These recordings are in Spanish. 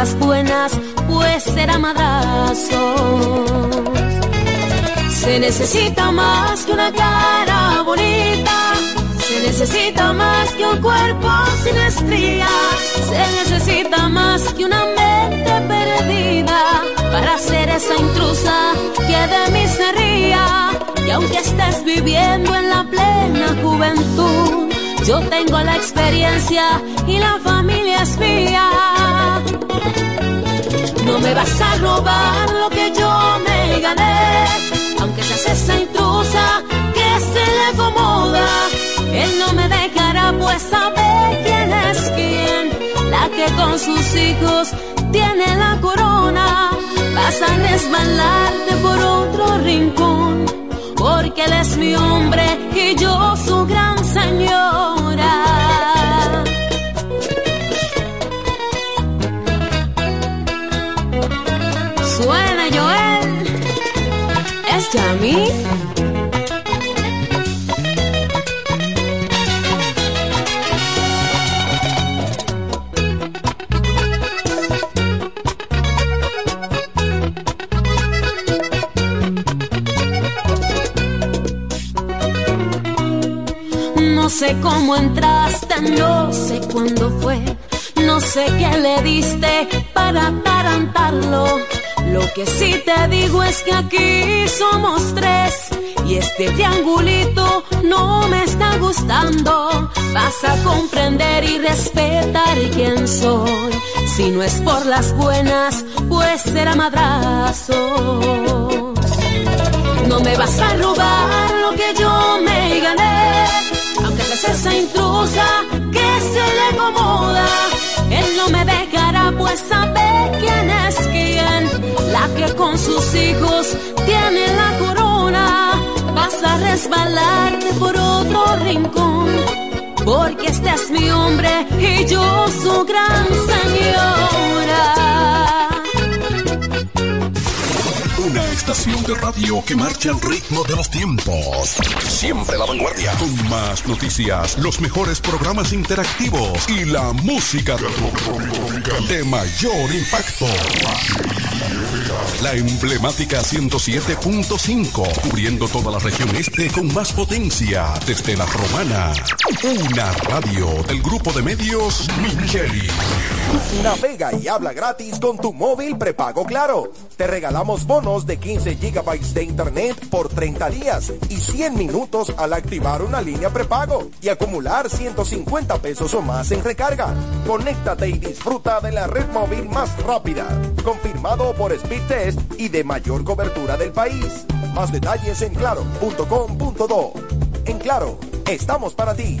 las buenas, pues será madrazo. Se necesita más que una cara bonita. Se necesita más que un cuerpo sin estrías. Se necesita más que una mente perdida para ser esa intrusa que de mí se ría. Y aunque estés viviendo en la plena juventud, yo tengo la experiencia y la familia es mía. No me vas a robar lo que yo me gané, aunque seas esa intrusa que se le acomoda. Él no me dejará, pues sabe quién es quién, la que con sus hijos tiene la corona. Vas a resbalarte por otro rincón, porque él es mi hombre y yo su gran señora. No sé cómo entraste, no sé cuándo fue, no sé qué le diste para atarantarlo lo que sí te digo es que aquí somos tres y este triangulito no me está gustando. Vas a comprender y respetar quién soy. Si no es por las buenas, pues será madrazo. No me vas a robar lo que yo me gané, aunque seas esa intrusa que se le acomoda. Él no me dejará, pues sabe quién es quién la que con sus hijos tiene la corona. Vas a resbalarte por otro rincón, porque este es mi hombre y yo su gran señora. Una estación de radio que marcha al ritmo de los tiempos. Siempre la vanguardia. Con más noticias, los mejores programas interactivos y la música de mayor impacto. La emblemática 107.5, cubriendo toda la región este con más potencia desde la romana. Una radio del grupo de medios Micheli. Navega y habla gratis con tu móvil prepago Claro. Te regalamos bonos de 15 gigabytes de internet por 30 días y 100 minutos al activar una línea prepago y acumular 150 pesos o más en recarga. Conéctate y disfruta de la red móvil más rápida. Confirmado por Speed Test y de mayor cobertura del país. Más detalles en claro.com.do. En Claro, estamos para ti.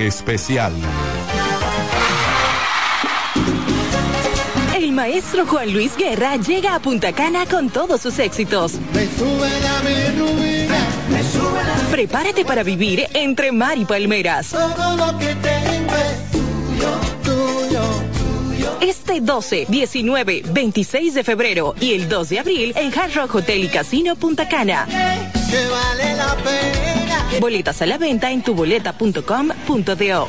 especial. El maestro Juan Luis Guerra llega a Punta Cana con todos sus éxitos. Prepárate para vivir entre mar y palmeras. Este 12, 19, 26 de febrero y el 2 de abril en Hard Rock Hotel y Casino Punta Cana. Boletas a la venta en tuboleta.com.do.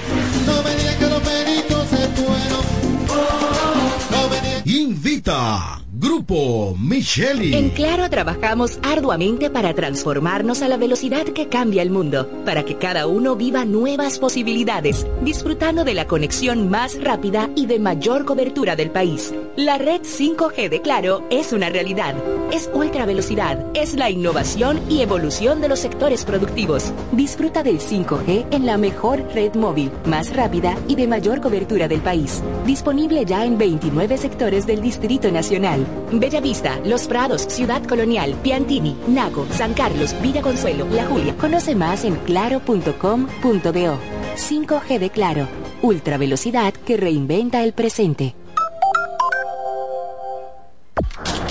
Grupo Micheli. En Claro trabajamos arduamente para transformarnos a la velocidad que cambia el mundo, para que cada uno viva nuevas posibilidades, disfrutando de la conexión más rápida y de mayor cobertura del país. La red 5G de Claro es una realidad. Es ultra velocidad, es la innovación y evolución de los sectores productivos. Disfruta del 5G en la mejor red móvil, más rápida y de mayor cobertura del país. Disponible ya en 29 sectores del Distrito Nacional. Bellavista, Los Prados, Ciudad Colonial, Piantini, Naco, San Carlos, Villa Consuelo, La Julia. Conoce más en claro.com.do. 5G de Claro. Ultra velocidad que reinventa el presente.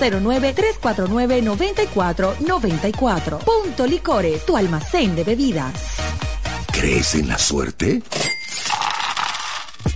809-349-9494. Punto Licores, tu almacén de bebidas. ¿Crees en la suerte?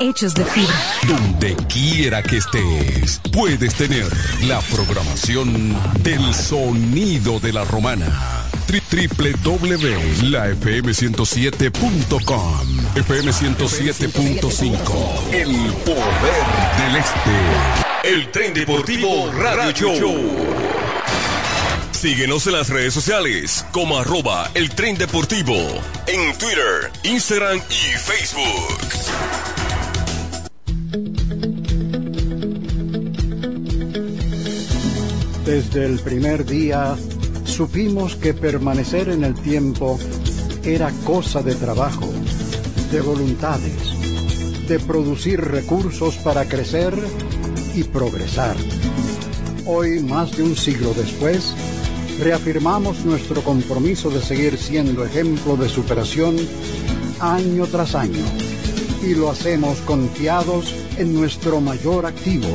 hechos de fibra. Donde quiera que estés, puedes tener la programación del sonido de la romana. www.lafm107.com FM 107.5 El poder del este. El tren deportivo Radio Show. Síguenos en las redes sociales como arroba el tren deportivo en Twitter, Instagram y Facebook. Desde el primer día supimos que permanecer en el tiempo era cosa de trabajo, de voluntades, de producir recursos para crecer y progresar. Hoy, más de un siglo después, reafirmamos nuestro compromiso de seguir siendo ejemplo de superación año tras año y lo hacemos confiados en nuestro mayor activo,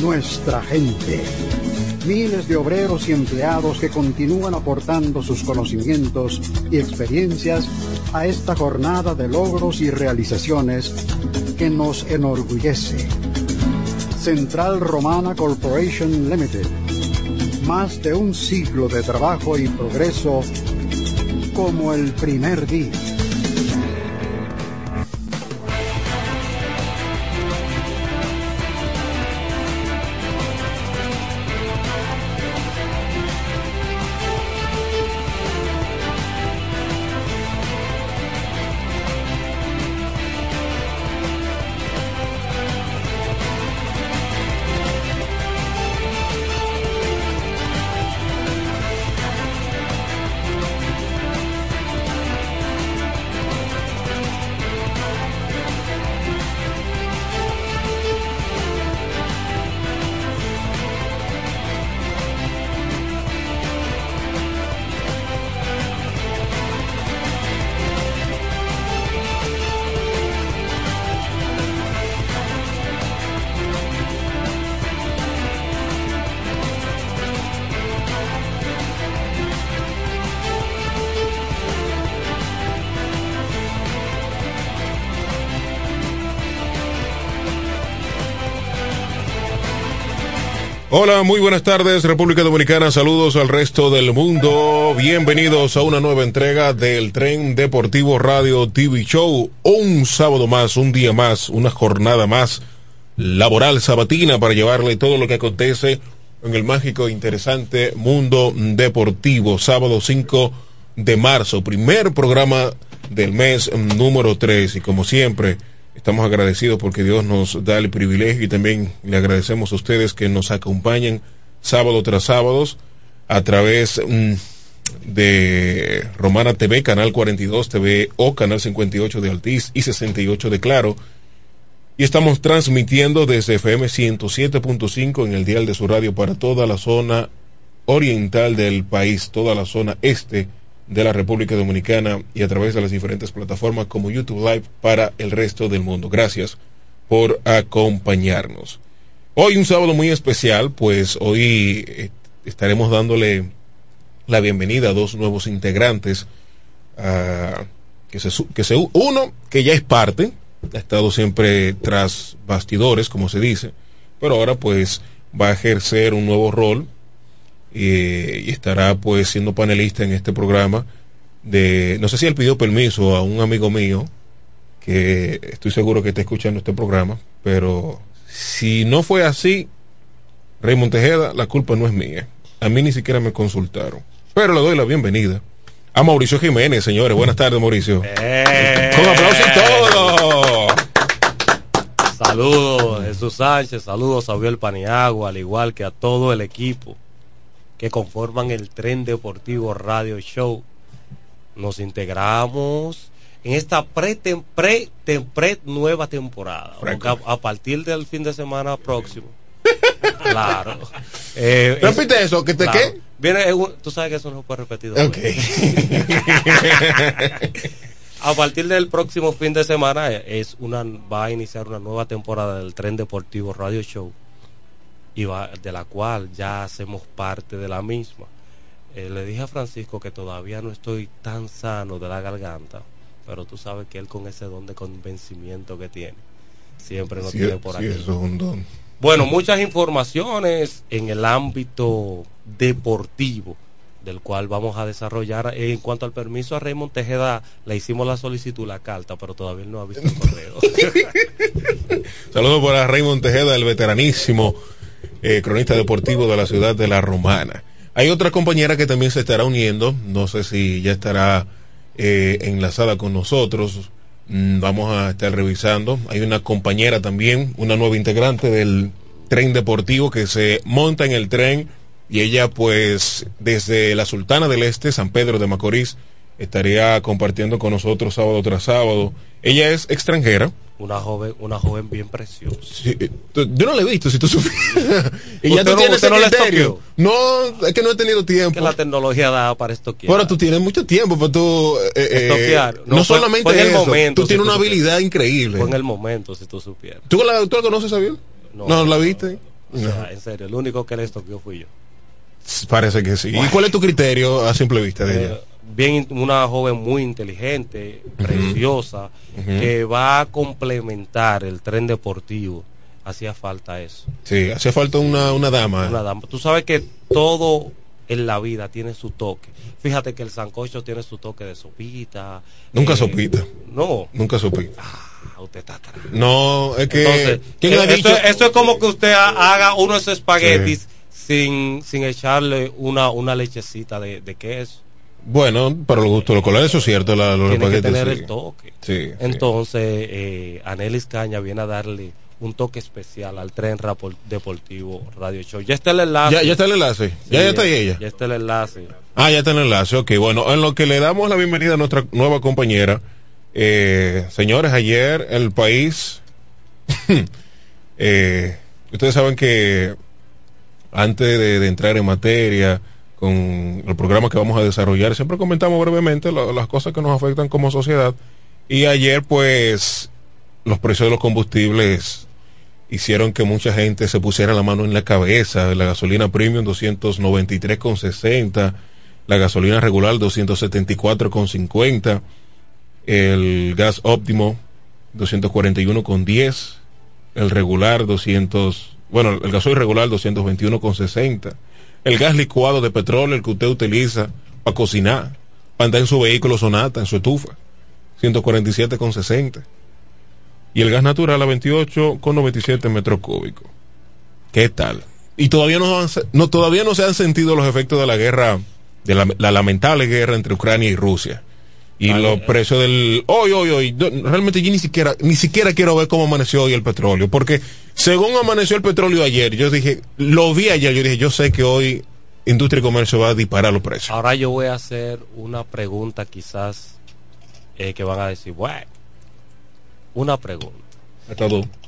nuestra gente. Miles de obreros y empleados que continúan aportando sus conocimientos y experiencias a esta jornada de logros y realizaciones que nos enorgullece. Central Romana Corporation Limited. Más de un siglo de trabajo y progreso como el primer día. Hola, muy buenas tardes República Dominicana, saludos al resto del mundo, bienvenidos a una nueva entrega del Tren Deportivo Radio TV Show, un sábado más, un día más, una jornada más laboral sabatina para llevarle todo lo que acontece en el mágico e interesante mundo deportivo, sábado 5 de marzo, primer programa del mes número 3 y como siempre, Estamos agradecidos porque Dios nos da el privilegio y también le agradecemos a ustedes que nos acompañen sábado tras sábado a través mm, de Romana TV, Canal 42 TV o Canal 58 de Altiz y 68 de Claro. Y estamos transmitiendo desde FM 107.5 en el dial de su radio para toda la zona oriental del país, toda la zona este de la República Dominicana y a través de las diferentes plataformas como YouTube Live para el resto del mundo. Gracias por acompañarnos. Hoy un sábado muy especial, pues hoy eh, estaremos dándole la bienvenida a dos nuevos integrantes. que, se, que se, uno que ya es parte, ha estado siempre tras bastidores, como se dice, pero ahora pues va a ejercer un nuevo rol y estará pues siendo panelista en este programa de, no sé si él pidió permiso a un amigo mío, que estoy seguro que está escuchando este programa, pero si no fue así, Raymond Tejeda, la culpa no es mía. A mí ni siquiera me consultaron. Pero le doy la bienvenida a Mauricio Jiménez, señores. Buenas tardes, Mauricio. Eh. Con aplausos y todo. Saludos, Jesús Sánchez. Saludos a Abiel Paniagua, al igual que a todo el equipo que conforman el Tren Deportivo Radio Show. Nos integramos en esta pre, pre, pre nueva temporada. A, partir del fin de semana próximo. claro. Eh, Repite eso, que te qué? Viene, tú sabes que eso no se puede repetir. Ok. a partir del próximo fin de semana eh, es una va a iniciar una nueva temporada del Tren Deportivo Radio Show y de la cual ya hacemos parte de la misma. Eh, le dije a Francisco que todavía no estoy tan sano de la garganta, pero tú sabes que él con ese don de convencimiento que tiene, siempre nos tiene por aquí. Bueno, muchas informaciones en el ámbito deportivo del cual vamos a desarrollar. En cuanto al permiso a Raymond Tejeda, le hicimos la solicitud, la carta, pero todavía no ha visto el correo. Saludos para Raymond Tejeda, el veteranísimo eh, cronista deportivo de la ciudad de La Romana. Hay otra compañera que también se estará uniendo, no sé si ya estará eh, enlazada con nosotros, mm, vamos a estar revisando. Hay una compañera también, una nueva integrante del tren deportivo que se monta en el tren y ella pues desde la Sultana del Este, San Pedro de Macorís, estaría compartiendo con nosotros sábado tras sábado. Ella es extranjera, Una joven, una joven bien preciosa. Sí, eh, yo no la he visto, si tú supieras. y ya tú no- tienes no criterio. No, es que no he tenido tiempo. Que la tecnología da para esto que Bueno, tú tienes mucho tiempo, pero tú. eh, eh, Estoquear. no, No, fue- solamente fue en el eso, momento, tú si tienes tú una supieras. habilidad increíble. Fue en el momento, si tú supieras. ¿Tú, la, ¿Tú la conoces, Xavier? No. ¿la viste? O sea, en serio, el único que le estoqueó fui yo. Parece que sí. ¿Y cuál es tu criterio a simple vista de ella? Bien, una joven muy inteligente, preciosa, que va a complementar el tren deportivo. Hacía falta eso. Sí, hacía falta una, una dama. Una dama. Tú sabes que todo en la vida tiene su toque. Fíjate que el sancocho tiene su toque de sopita. Nunca eh, sopita. No. Nunca sopita. Ah, usted está atrás. No, es que. Entonces, ¿quién eh, ha esto, dicho? esto es como que usted ha- haga unos espaguetis sin, sin echarle una, una lechecita de, de queso. Bueno, para los gustos locales, eso es cierto. La, los Tiene que tener sí. el toque. Sí, sí. Entonces, eh, Anelis Caña viene a darle un toque especial al tren rapor- deportivo Radio Show. Ya está el enlace. Ya, ya está el enlace. Sí, ya, ya está ahí ella. Ya está el enlace. Ah, ya está el enlace. Ok, bueno, en lo que le damos la bienvenida a nuestra nueva compañera. eh, señores, ayer el país. eh, ustedes saben que antes de, de entrar en materia con el programa que vamos a desarrollar, siempre comentamos brevemente las cosas que nos afectan como sociedad. Y ayer, pues, los precios de los combustibles hicieron que mucha gente se pusiera la mano en la cabeza. La gasolina premium 293,60, la gasolina regular 274,50, el gas óptimo 241,10, el regular 200, bueno, el gasoil regular 221,60, el gas licuado de petróleo, el que usted utiliza para cocinar, para andar en su vehículo sonata, en su estufa, 147,60 y el gas natural a 28,97 metros cúbicos. ¿Qué tal? Y todavía no, todavía no se han sentido los efectos de la guerra, de la lamentable guerra entre Ucrania y Rusia. Y Ay, los precios del hoy, hoy, hoy. realmente yo ni siquiera, ni siquiera quiero ver cómo amaneció hoy el petróleo. Porque según amaneció el petróleo ayer, yo dije, lo vi ayer, yo dije, yo sé que hoy Industria y Comercio va a disparar los precios. Ahora yo voy a hacer una pregunta quizás eh, que van a decir, bueno, una pregunta.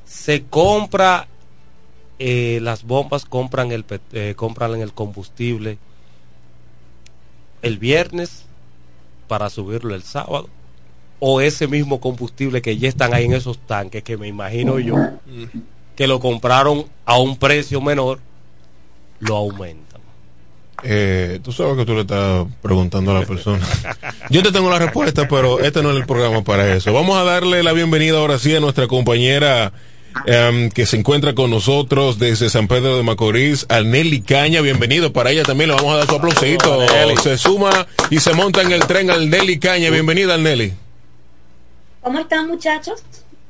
Se compra, eh, las bombas compran el, eh, compran el combustible el viernes para subirlo el sábado. O ese mismo combustible que ya están ahí en esos tanques, que me imagino yo, que lo compraron a un precio menor, lo aumentan. Eh, tú sabes que tú le estás preguntando a la persona. Yo te tengo la respuesta, pero este no es el programa para eso. Vamos a darle la bienvenida ahora sí a nuestra compañera em, que se encuentra con nosotros desde San Pedro de Macorís, a Nelly Caña. Bienvenido. Para ella también le vamos a dar su aplausito. Se suma y se monta en el tren al Nelly Caña. Bienvenida al Nelly. ¿Cómo están muchachos?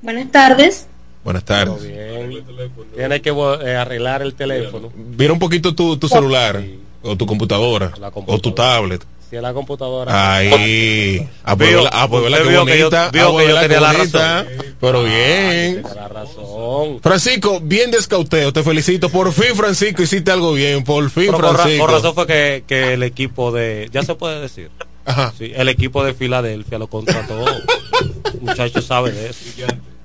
Buenas tardes. Buenas tardes. Bien. Tiene que eh, arreglar el teléfono. Mira un poquito tu, tu celular o tu computadora, La o computadora. tu tablet. Es la computadora. Ahí. Ah. Ah, Ah, que yo ¿verdad? tenía Qué la razón. Pero bien. Tiene la razón. Francisco, bien descauteo, te felicito. Por fin, Francisco, hiciste algo bien. Por fin, Pero Francisco. por razón fue que, que el equipo de. Ya se puede decir. Ajá. Sí, el equipo de Filadelfia lo contrató. Muchachos sabe de eso.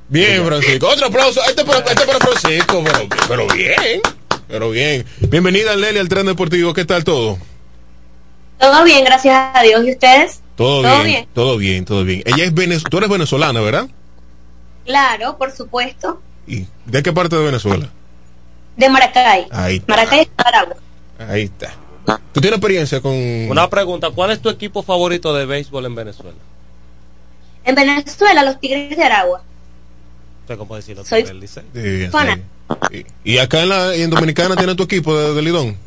Bien, Francisco. Otro aplauso. Este para, este para Francisco. Pero, pero bien. Pero bien. Bienvenida, Nelly, al tren deportivo. ¿Qué tal todo? Todo bien, gracias a Dios. ¿Y ustedes? Todo, ¿Todo bien, bien? Todo bien, todo bien. Ella es venez tú eres venezolana, ¿verdad? Claro, por supuesto. ¿Y de qué parte de Venezuela? De Maracay. Ahí está. Maracay, Aragua. Ahí está. ¿Tú tienes experiencia con...? Una pregunta: ¿cuál es tu equipo favorito de béisbol en Venezuela? En Venezuela, los Tigres de Aragua. Usted, ¿cómo decirlo? Soy-. Sí, sí. Y, y acá en, la, en Dominicana tiene tu equipo de, de Lidón.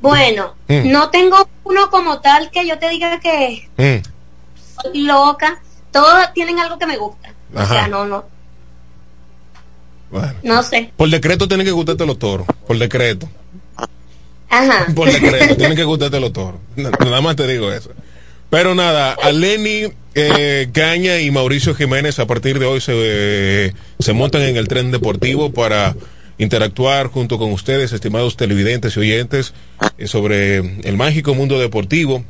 Bueno, Mm. no tengo uno como tal que yo te diga que Mm. soy loca. Todos tienen algo que me gusta. O sea, no, no, Bueno. no sé. Por decreto tienen que gustarte los toros. Por decreto. Ajá. Por decreto. tienen que gustarte los toros. Na- Nada más te digo eso. Pero nada, a Lenny eh, Caña y Mauricio Jiménez a partir de hoy se, eh, se montan en el tren deportivo para interactuar junto con ustedes, estimados televidentes y oyentes, eh, sobre el mágico mundo deportivo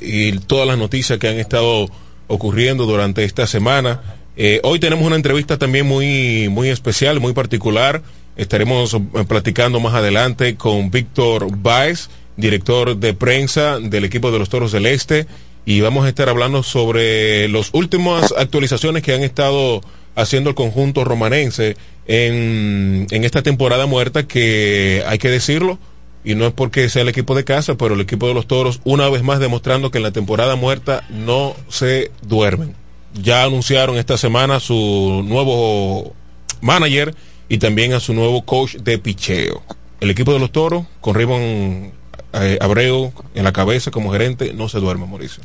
y todas las noticias que han estado ocurriendo durante esta semana. Eh, hoy tenemos una entrevista también muy, muy especial, muy particular. Estaremos eh, platicando más adelante con Víctor Baez, director de prensa del equipo de los Toros del Este, y vamos a estar hablando sobre las últimas actualizaciones que han estado haciendo el conjunto romanense en, esta temporada muerta que hay que decirlo, y no es porque sea el equipo de casa, pero el equipo de los Toros una vez más demostrando que en la temporada muerta no se duermen. Ya anunciaron esta semana su nuevo manager y también a su nuevo coach de picheo. El equipo de los Toros, con Ribon eh, Abreu en la cabeza como gerente, no se duerme, Mauricio.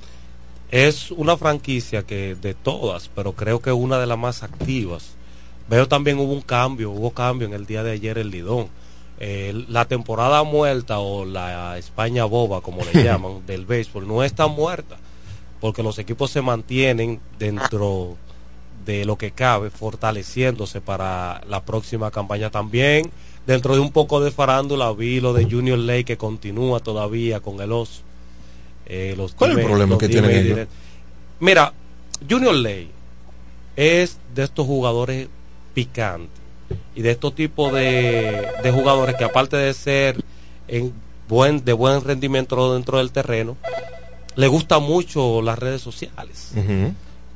Es una franquicia que de todas, pero creo que una de las más activas. Veo también hubo un cambio, hubo cambio en el día de ayer el Lidón. Eh, la temporada muerta o la España boba, como le llaman, del béisbol, no está muerta, porque los equipos se mantienen dentro de lo que cabe, fortaleciéndose para la próxima campaña también. Dentro de un poco de farándula vi lo de Junior Ley que continúa todavía con el oso. Eh, los ¿Cuál es el problema que tienen ellos? Mira, Junior Ley es de estos jugadores picantes y de estos tipos de, de jugadores que aparte de ser en buen, de buen rendimiento dentro del terreno, le gusta mucho las redes sociales.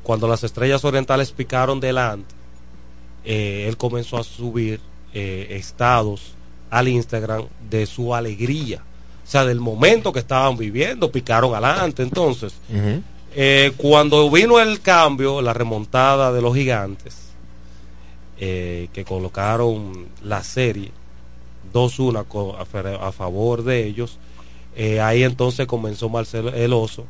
Cuando las estrellas orientales picaron delante, eh, él comenzó a subir eh, estados al Instagram de su alegría. O sea, del momento que estaban viviendo, picaron adelante. Entonces, eh, cuando vino el cambio, la remontada de los gigantes, que colocaron la serie 2-1 a, a, favor de ellos, ahí entonces comenzó Marcelo el Oso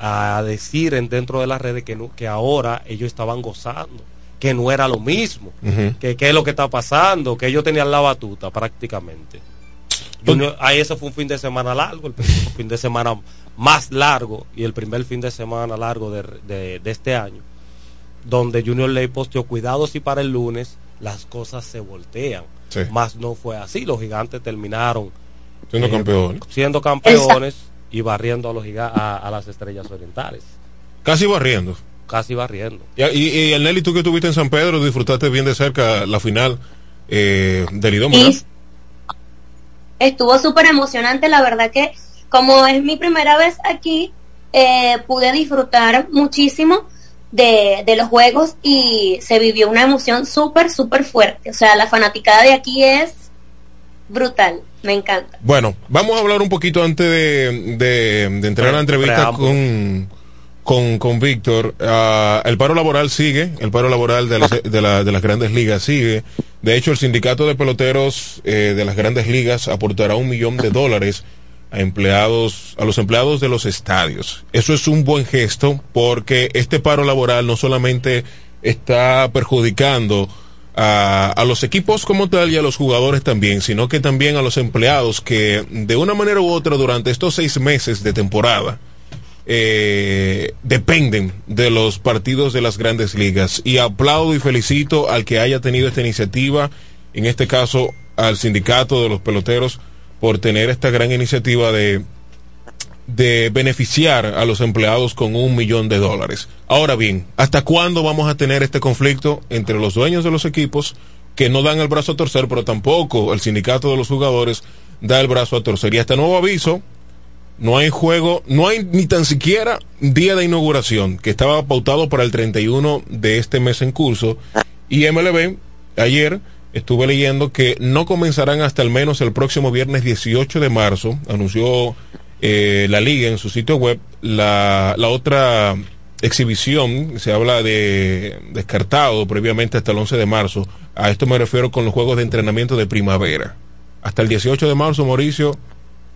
a decir en dentro de las redes que, que ahora ellos estaban gozando que no era lo mismo, que qué es lo que está pasando, que ellos tenían la batuta prácticamente. ahí ese fue un fin de semana largo, el fin de semana más largo y el primer fin de semana largo de, este año, donde Junior Ley posteó cuidados y para el lunes las cosas se voltean. Más no fue así, los gigantes terminaron siendo eh, campeones, siendo campeones y barriendo a, los a las estrellas orientales. Casi barriendo. Casi barriendo. Y, y, el Nelly, tú que estuviste en San Pedro, disfrutaste bien de cerca la final eh, del IDOM, Estuvo súper emocionante, la verdad que como es mi primera vez aquí, eh, pude disfrutar muchísimo de, de, los juegos y se vivió una emoción súper, súper fuerte. O sea, la fanaticada de aquí es brutal, me encanta. Bueno, vamos a hablar un poquito antes de, de, de entrar a la entrevista con con, con Víctor. Uh, el paro laboral sigue, el paro laboral de, las, de, la, de, las grandes ligas sigue. De hecho, el sindicato de peloteros eh, de las grandes ligas aportará un millón de dólares a empleados, a los empleados de los estadios. Eso es un buen gesto porque este paro laboral no solamente está perjudicando a, a, los equipos como tal y a los jugadores también, sino que también a los empleados que de una manera u otra durante estos seis meses de temporada eh, dependen de los partidos de las grandes ligas. Y aplaudo y felicito al que haya tenido esta iniciativa, en este caso al sindicato de los peloteros, por tener esta gran iniciativa de, de beneficiar a los empleados con un millón de dólares. Ahora bien, ¿hasta cuándo vamos a tener este conflicto entre los dueños de los equipos que no dan el brazo a torcer, pero tampoco el sindicato de los jugadores da el brazo a torcer? Y este nuevo aviso no hay juego, no hay ni tan siquiera día de inauguración, que estaba pautado para el 31 de este mes en curso. Y MLB, ayer estuve leyendo que no comenzarán hasta al menos el próximo viernes 18 de marzo, anunció eh, la liga en su sitio web, la, la otra exhibición, se habla de descartado previamente hasta el 11 de marzo, a esto me refiero con los juegos de entrenamiento de primavera. Hasta el 18 de marzo, Mauricio,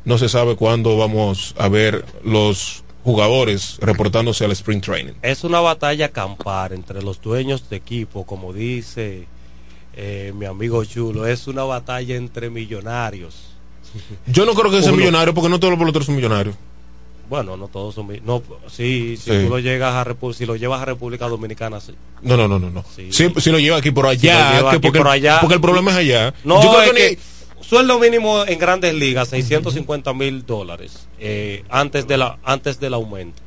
no se sabe cuándo vamos a ver los jugadores reportándose al sprint training. Es una batalla campar entre los dueños de equipo, como dice eh, mi amigo Chulo, es una batalla entre millonarios. Yo no creo que sea millonario porque no todos los peloteros son millonarios. Bueno, no todos son no sí, si tú lo llegas a si lo llevas a República Dominicana sí. No, no, no, no, no. Sí. Si, lo lleva aquí por allá, porque, por allá, porque el problema es allá. No, Yo creo que, sueldo mínimo en grandes ligas, 650 mil dólares eh, antes, de la, antes del aumento.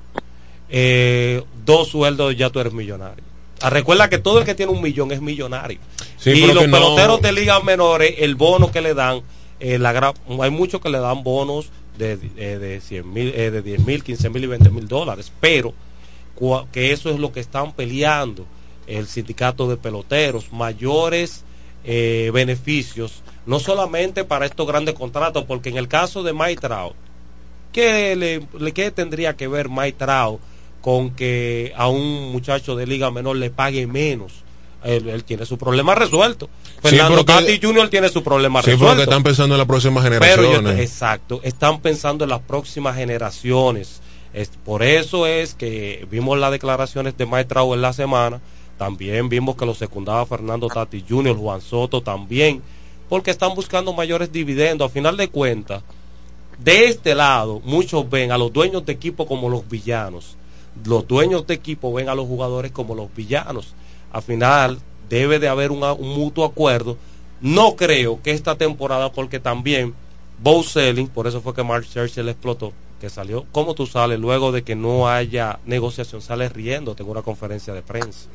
Eh, dos sueldos ya tú eres millonario. Ah, Recuerda que todo el que tiene un millón es millonario. Sí, y los no- peloteros de ligas menores, el bono que le dan, eh, la gra- hay muchos que le dan bonos de, eh, de 100 mil, eh, de 10 mil, 15 mil y 20 mil dólares, pero que eso es lo que están peleando el sindicato de peloteros, mayores eh, beneficios, no solamente para estos grandes contratos, porque en el caso de Mike Trout, ¿qué, le, le- qué tendría que ver Mike Trout con que a un muchacho de liga menor le pague menos? Él, él tiene su problema resuelto. Fernando que- Tati Jr. tiene su problema Sí, resuelto. porque están pensando en las próximas Pero generaciones. yo- exacto, están pensando en las próximas generaciones. Es- por eso es que vimos las declaraciones de Trout en la semana. También vimos que lo secundaba Fernando Tati Jr., Juan Soto también, porque están buscando mayores dividendos. A final de cuentas, de este lado, muchos ven a los dueños de equipo como los villanos. Los dueños de equipo ven a los jugadores como los villanos. Al final, debe de haber un mutuo acuerdo. No creo que esta temporada, porque también Bo Selling, por eso fue que Mark Churchill explotó, que salió. ¿Cómo tú sales luego de que no haya negociación? Sales riendo, tengo una conferencia de prensa.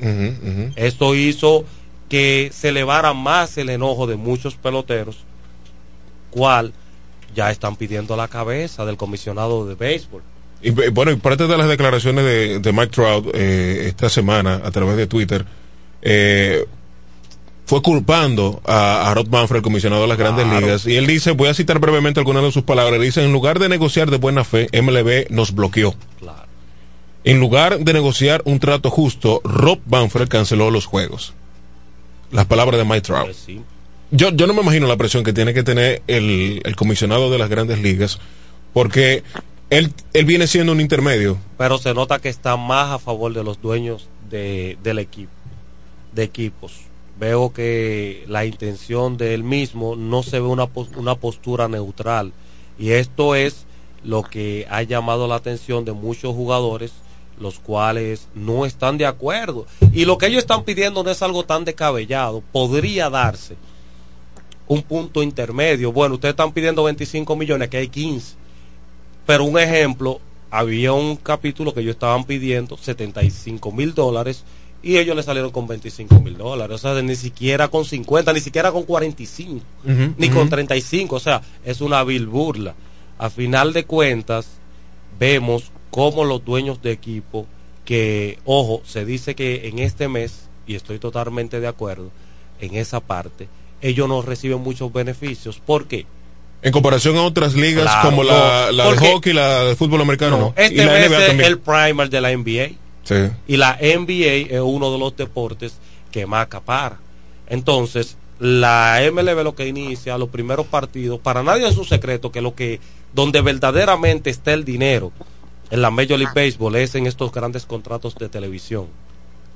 Esto hizo que se elevara más el enojo de muchos peloteros, cual ya están pidiendo la cabeza del comisionado de béisbol. Y bueno, y parte de las declaraciones de, de Mike Trout eh, esta semana a través de Twitter eh, fue culpando a, a Rod Manfred, el comisionado de las grandes ligas, y él dice, voy a citar brevemente algunas de sus palabras, dice, en lugar de negociar de buena fe, MLB nos bloqueó. En lugar de negociar un trato justo, Rob Manfred canceló los juegos. Las palabras de Mike Trout. Yo, yo no me imagino la presión que tiene que tener el, el comisionado de las grandes ligas, porque él, él viene siendo un intermedio. Pero se nota que está más a favor de los dueños de, del equipo, de equipos. Veo que la intención de él mismo no se ve una, una postura neutral. Y esto es lo que ha llamado la atención de muchos jugadores, los cuales no están de acuerdo. Y lo que ellos están pidiendo no es algo tan descabellado. Podría darse un punto intermedio. Bueno, ustedes están pidiendo 25 millones, que hay 15. Pero un ejemplo, había un capítulo que ellos estaban pidiendo 75 mil dólares y ellos le salieron con 25 mil dólares. O sea, ni siquiera con 50, ni siquiera con 45, Ujú, ni ujú. con 35. O sea, es una vil burla. A final de cuentas, vemos cómo los dueños de equipo, que, ojo, se dice que en este mes, y estoy totalmente de acuerdo en esa parte, ellos no reciben muchos beneficios. ¿Por qué? En comparación a otras ligas Claro, como la, de hockey, la de fútbol americano, no. Este y la NBA es también. el primer de la NBA. Sí. Y la NBA es uno de los deportes que más acapara. Entonces, la MLB lo que inicia, los primeros partidos, para nadie es un secreto que lo que, donde verdaderamente está el dinero en la Major League Baseball es en estos grandes contratos de televisión.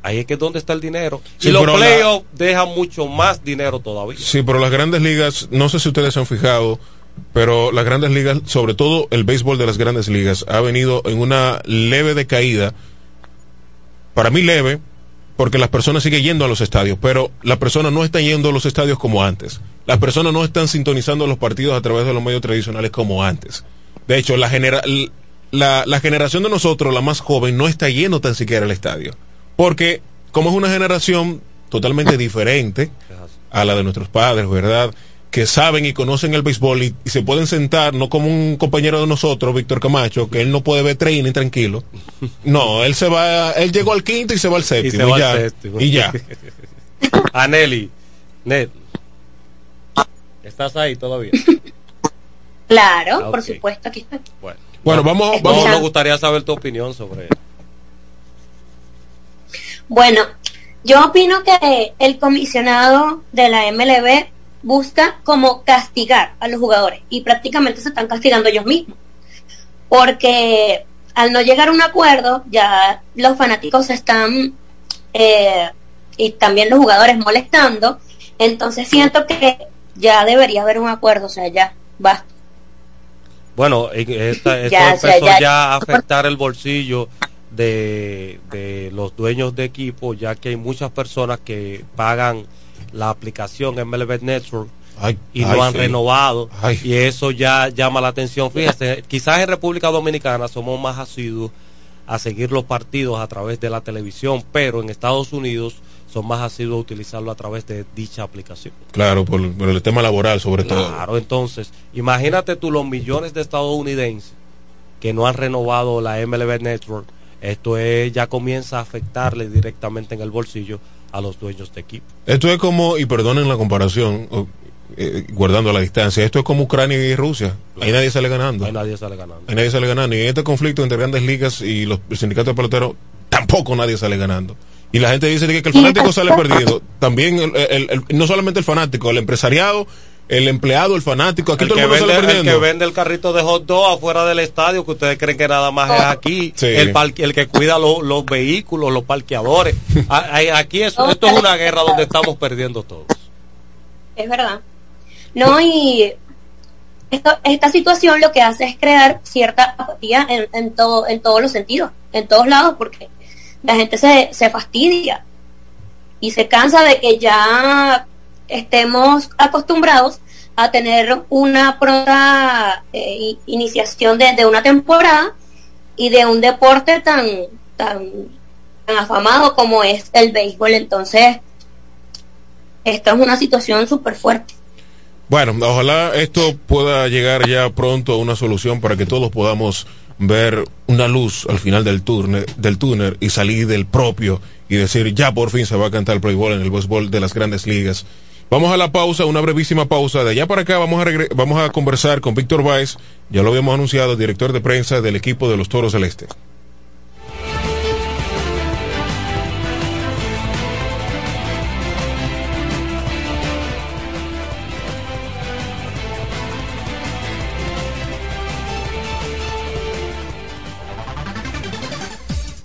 Ahí es que es donde está el dinero. Sí, y los pero la- playoffs dejan mucho más dinero todavía. Sí, pero las grandes ligas, no sé si ustedes se han fijado, pero las grandes ligas, sobre todo el béisbol de las grandes ligas, ha venido en una leve decaída. Para mí leve, porque las personas siguen yendo a los estadios, pero las personas no están yendo a los estadios como antes. Las personas no están sintonizando los partidos a través de los medios tradicionales como antes. De hecho, la, genera la, la generación de nosotros, la más joven, no está yendo tan siquiera al estadio. Porque como es una generación totalmente diferente a la de nuestros padres, ¿verdad? Que saben y conocen el béisbol y, y se pueden sentar, no como un compañero de nosotros, Víctor Camacho, que él no puede ver training tranquilo. No, él se va, él llegó al quinto y se va al Y séptimo. se va y ya. al séptimo. Y ya. A Nelly. Ned. ¿Estás ahí todavía? Claro, Ah, por supuesto, aquí estoy. Bueno, Bueno, vamos, vamos. vamos. nos gustaría saber tu opinión sobre Bueno, yo opino que el comisionado de la MLB busca como castigar a los jugadores y prácticamente se están castigando ellos mismos. Porque al no llegar a un acuerdo, ya los fanáticos se están eh, y también los jugadores molestando. Entonces siento que ya debería haber un acuerdo, o sea, ya basta. Bueno, esta, esto Ya, empezó o sea, ya, ya- a afectar el bolsillo de, de los dueños de equipo, ya que hay muchas personas que pagan la aplicación MLB Network Ay, y ay, no han sí. renovado Ay. y eso ya llama la atención. Fíjate, quizás en República Dominicana somos más asiduos a seguir los partidos a través de la televisión, pero en Estados Unidos son más asiduos a utilizarlo a través de dicha aplicación. Claro, por, el tema laboral sobre todo. Claro, entonces, imagínate tú los millones de estadounidenses que no han renovado la MLB Network, esto es, ya comienza a afectarle directamente en el bolsillo a los dueños de equipo. Esto es como, y perdonen la comparación, eh, guardando la distancia, esto es como Ucrania y Rusia. Ahí nadie sale ganando. Ahí nadie sale ganando. Ahí nadie sale ganando. Y en este conflicto entre grandes ligas y los sindicatos de peloteros, tampoco nadie sale ganando. Y la gente dice que el fanático sale perdido. También, el, no solamente el fanático, el empresariado, el empleado, el fanático, aquí el todo el mundo vende, sale perdiendo. El que vende el carrito de hot dog afuera del estadio, que ustedes creen que nada más es aquí. El, el que cuida los vehículos, los parqueadores. aquí esto es una guerra donde estamos perdiendo todos. Es verdad. No, y esta situación lo que hace es crear cierta apatía en, en, todo, en todos los sentidos, en todos lados, porque la gente se, se fastidia y se cansa de que ya estemos acostumbrados a tener una pronta eh, iniciación de, una temporada y de un deporte tan, tan, tan afamado como es el béisbol. Entonces, esta es una situación súper fuerte. Bueno, ojalá esto pueda llegar ya pronto a una solución para que todos podamos ver una luz al final del túnel, del túnel y salir del propio y decir ya por fin se va a cantar el béisbol en el béisbol de las grandes ligas. Vamos a la pausa, una brevísima pausa. De allá para acá vamos a, vamos a conversar con Víctor Valls, ya lo habíamos anunciado, director de prensa del equipo de los Toros del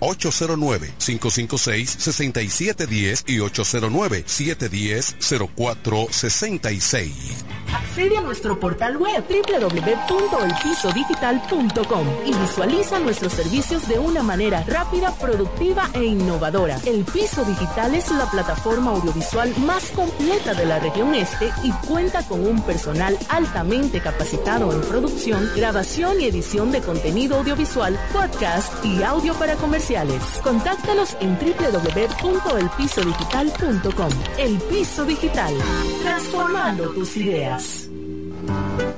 809-556-6710 y 809-710-0466. Accede a nuestro portal web www.elpisodigital.com y visualiza nuestros servicios de una manera rápida, productiva e innovadora. El Piso Digital es la plataforma audiovisual más completa de la región este y cuenta con un personal altamente capacitado en producción, grabación y edición de contenido audiovisual, podcast y audio para comerciales Contáctalos en www.elpisodigital.com. El Piso Digital, transformando tus ideas.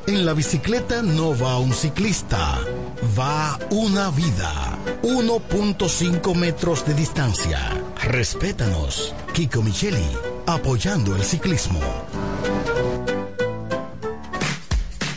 En la bicicleta no va un ciclista, va una vida. 1.5 metros de distancia. Respétanos. Kiko Micheli, apoyando el ciclismo.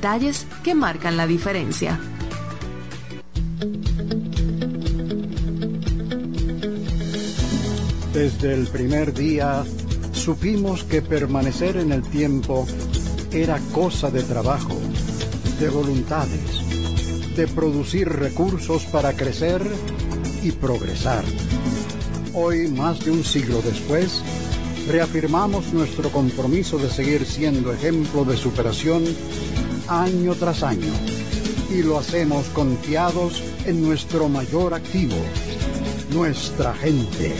detalles que marcan la diferencia. Desde el primer día supimos que permanecer en el tiempo era cosa de trabajo, de voluntades, de producir recursos para crecer y progresar. Hoy, más de un siglo después, reafirmamos nuestro compromiso de seguir siendo ejemplo de superación año tras año y lo hacemos confiados en nuestro mayor activo, nuestra gente.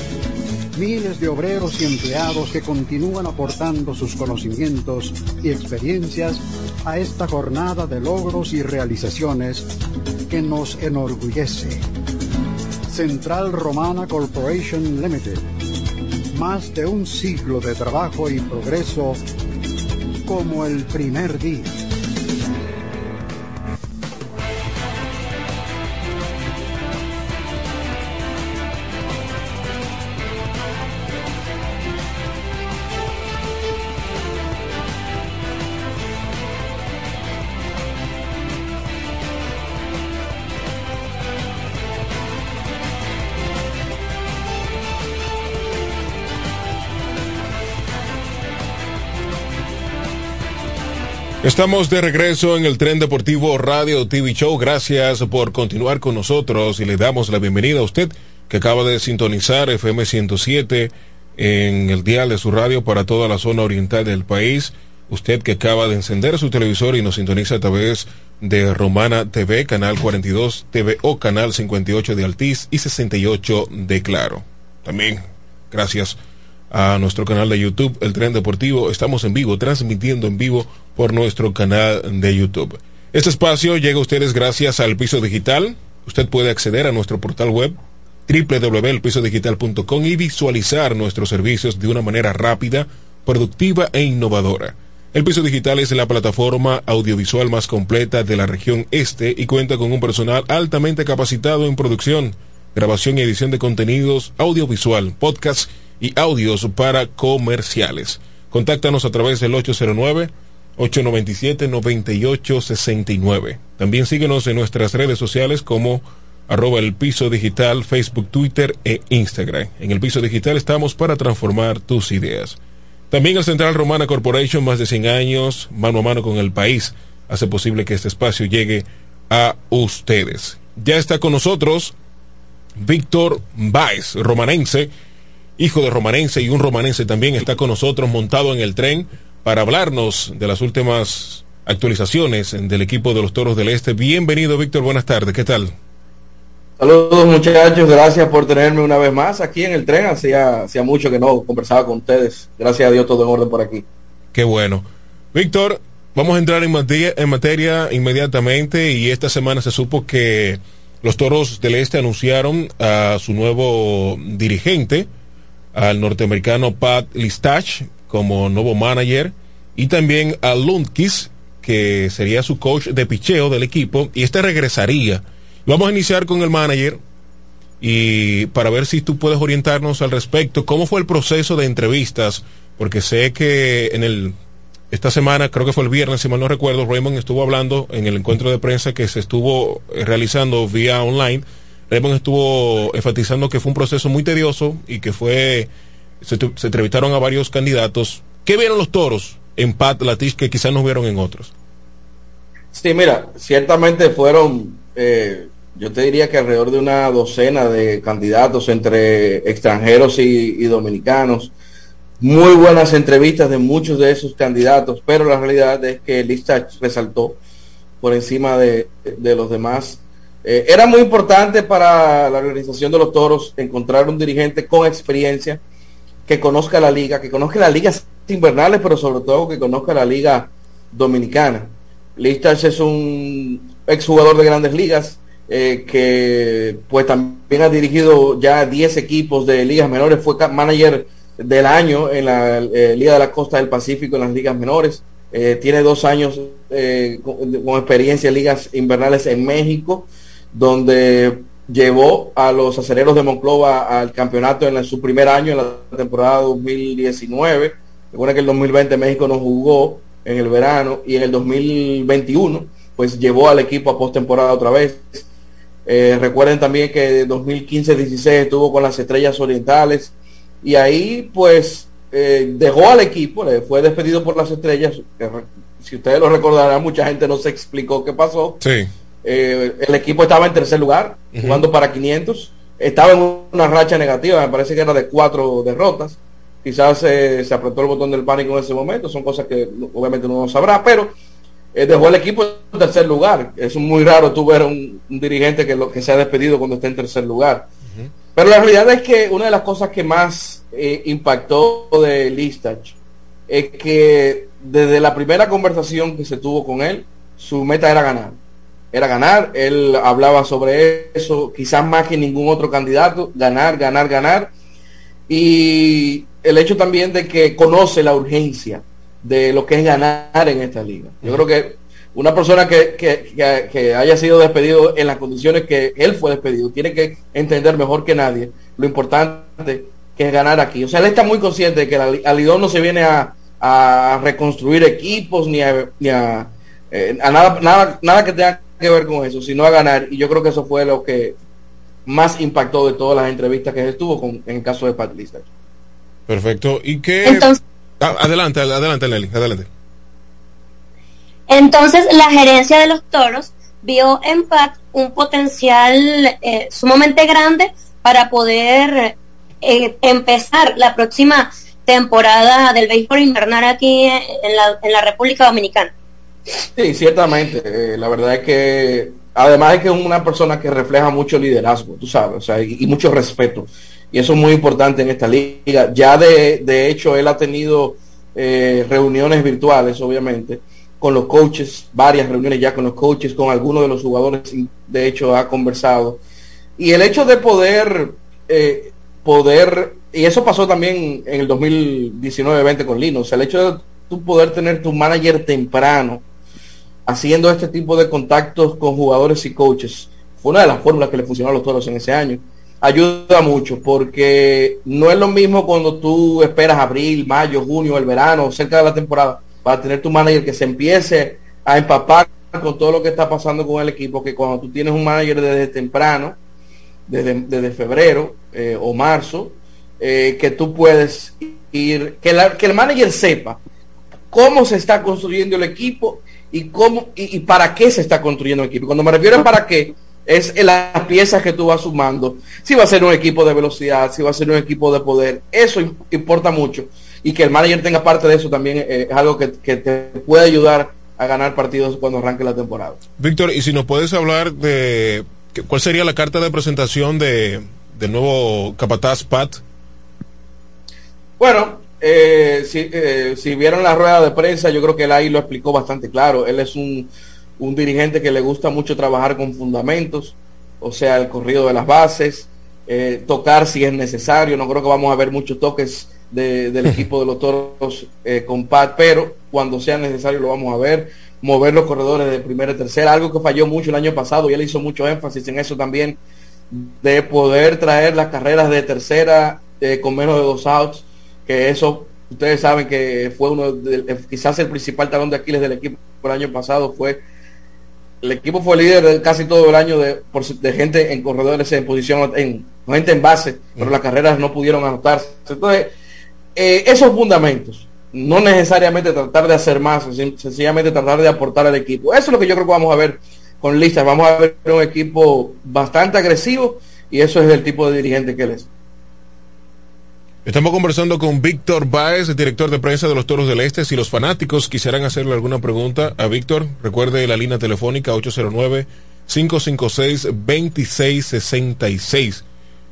Miles de obreros y empleados que continúan aportando sus conocimientos y experiencias a esta jornada de logros y realizaciones que nos enorgullece. Central Romana Corporation Limited más de un siglo de trabajo y progreso como el primer día. Estamos de regreso en el tren deportivo Radio TV Show. Gracias por continuar con nosotros y le damos la bienvenida a usted que acaba de sintonizar FM 107 en el dial de su radio para toda la zona oriental del país. Usted que acaba de encender su televisor y nos sintoniza a través de Romana TV, canal 42 TV o canal 58 de Altiz y 68 de Claro. También gracias a nuestro canal de YouTube, El Tren Deportivo. Estamos en vivo, transmitiendo en vivo por nuestro canal de YouTube. Este espacio llega a ustedes gracias al piso digital. Usted puede acceder a nuestro portal web www.elpisodigital.com y visualizar nuestros servicios de una manera rápida, productiva e innovadora. El Piso Digital es la plataforma audiovisual más completa de la región este y cuenta con un personal altamente capacitado en producción, grabación y edición de contenidos audiovisual, podcasts y audios para comerciales. Contáctanos a través del 809-897-9869. También síguenos en nuestras redes sociales como arroba el piso digital, Facebook, Twitter e Instagram. En el piso digital estamos para transformar tus ideas. También el Central Romana Corporation, más de 100 años, mano a mano con el país, hace posible que este espacio llegue a ustedes. Ya está con nosotros Víctor Baez, romanense, hijo de romanense y un romanense también está con nosotros montado en el tren para hablarnos de las últimas actualizaciones del equipo de los Toros del Este. Bienvenido, Víctor, buenas tardes, ¿qué tal? Saludos muchachos, gracias por tenerme una vez más aquí en el tren. Hacía, hacía mucho que no conversaba con ustedes. Gracias a Dios todo en orden por aquí. Qué bueno. Víctor, vamos a entrar en materia, en materia inmediatamente y esta semana se supo que los Toros del Este anunciaron a su nuevo dirigente, al norteamericano Pat Listach, como nuevo manager, y también a Lundkis, que sería su coach de picheo del equipo, y este regresaría Vamos a iniciar con el manager y para ver si tú puedes orientarnos al respecto. ¿Cómo fue el proceso de entrevistas? Porque sé que en el esta semana, creo que fue el viernes, si mal no recuerdo, Raymond estuvo hablando en el encuentro de prensa que se estuvo realizando vía online. Raymond estuvo enfatizando que fue un proceso muy tedioso y que fue se, se entrevistaron a varios candidatos. ¿Qué vieron los toros en Pat Latich que quizás no vieron en otros? Sí, mira, ciertamente fueron eh, yo te diría que alrededor de una docena de candidatos entre extranjeros y, dominicanos. Muy buenas entrevistas de muchos de esos candidatos, pero la realidad es que Listach resaltó por encima de, los demás. Eh, era muy importante para la organización de los toros encontrar un dirigente con experiencia que conozca la liga, que conozca las ligas invernales, pero sobre todo que conozca la liga dominicana. Listach es un exjugador de grandes ligas, eh, que pues también ha dirigido ya 10 equipos de ligas menores, fue manager del año en la eh, Liga de la Costa del Pacífico en las ligas menores, eh, tiene dos años con, experiencia en ligas invernales en México, donde llevó a los acereros de Monclova al campeonato en, su primer año, en la temporada 2019. Recuerda que el 2020 México no jugó en el verano y en el 2021 pues llevó al equipo a postemporada otra vez. Eh, recuerden también que 2015-16 estuvo con las Estrellas Orientales y ahí pues eh, dejó al equipo, le fue despedido por las Estrellas. Si ustedes lo recordarán, mucha gente no se explicó qué pasó. Sí. Eh, el equipo estaba en tercer lugar, jugando para 500. Estaba en una racha negativa, me parece que era de cuatro derrotas. Quizás se apretó el botón del pánico en ese momento, son cosas que obviamente no sabrá, pero eh, dejó el equipo en tercer lugar. Es muy raro tú ver un, un, dirigente que, lo, que se ha despedido cuando está en tercer lugar. Pero la realidad es que una de las cosas que más eh, impactó de Listach es que desde la primera conversación que se tuvo con él, su meta era ganar. Era ganar, él hablaba sobre eso, quizás más que ningún otro candidato, ganar, ganar, ganar. Y el hecho también de que conoce la urgencia de lo que es ganar en esta liga. Yo creo que una persona que, que, haya sido despedido en las condiciones que él fue despedido tiene que entender mejor que nadie lo importante que es ganar aquí. O sea, él está muy consciente de que la, Lidón no se viene a, a reconstruir equipos ni a, ni a, eh, nada, nada, nada que tenga que ver con eso, sino a ganar. Y yo creo que eso fue lo que más impactó de todas las entrevistas que estuvo con, en el caso de Pat Perfecto. ¿Y qué? Entonces, Ah, adelante, adelante, Nelly, adelante. Entonces la gerencia de los toros vio en Pat un potencial eh, sumamente grande para poder eh, empezar la próxima temporada del béisbol invernal aquí en la, en la República Dominicana. Sí, ciertamente. Eh, la verdad es que además es que es una persona que refleja mucho liderazgo, tú sabes, o sea, y, mucho respeto. Y eso es muy importante en esta liga. Ya de, de hecho, él ha tenido reuniones virtuales, obviamente, con los coaches, varias reuniones ya con los coaches, con algunos de los jugadores, de hecho ha conversado. Y el hecho de poder, eh, poder, y eso pasó también en el 2019-20 con Linux, el hecho de tú poder tener tu manager temprano, haciendo este tipo de contactos con jugadores y coaches, fue una de las fórmulas que le funcionó a los toros en ese año. Ayuda mucho porque no es lo mismo cuando tú esperas abril, mayo, junio, el verano, cerca de la temporada para tener tu manager que se empiece a empapar con todo lo que está pasando con el equipo, que cuando tú tienes un manager desde temprano, desde, febrero eh, o marzo, eh, que tú puedes ir, que, que el manager sepa cómo se está construyendo el equipo y cómo y, para qué se está construyendo el equipo. Cuando me refiero a para qué, es las piezas que tú vas sumando. Si va a ser un equipo de velocidad, si va a ser un equipo de poder, eso importa mucho y que el manager tenga parte de eso también eh, es algo que, te puede ayudar a ganar partidos cuando arranque la temporada. Víctor, y si nos puedes hablar de cuál sería la carta de presentación de del nuevo capataz Pat. Bueno, eh, si, eh, si vieron la rueda de prensa, yo creo que él ahí lo explicó bastante claro. Él es un, un dirigente que le gusta mucho trabajar con fundamentos, o sea, el corrido de las bases, tocar si es necesario. No creo que vamos a ver muchos toques del equipo de los toros eh, con Pat, pero cuando sea necesario lo vamos a ver, mover los corredores de primera y tercera, algo que falló mucho el año pasado y él hizo mucho énfasis en eso también, de poder traer las carreras de tercera eh, con menos de dos outs, que eso ustedes saben que fue uno de, quizás el principal talón de Aquiles del equipo el año pasado fue el equipo fue líder de casi todo el año de, por, de gente en corredores en posición en gente en base, pero las carreras no pudieron anotarse. Entonces, eh, esos fundamentos, no necesariamente tratar de hacer más, sencillamente tratar de aportar al equipo. Eso es lo que yo creo que vamos a ver con listas. Vamos a ver un equipo bastante agresivo y eso es el tipo de dirigente que él es. Estamos conversando con Víctor Baez, director de prensa de los Toros del Este. Si los fanáticos quisieran hacerle alguna pregunta a Víctor, recuerde la línea telefónica 809-556-2666.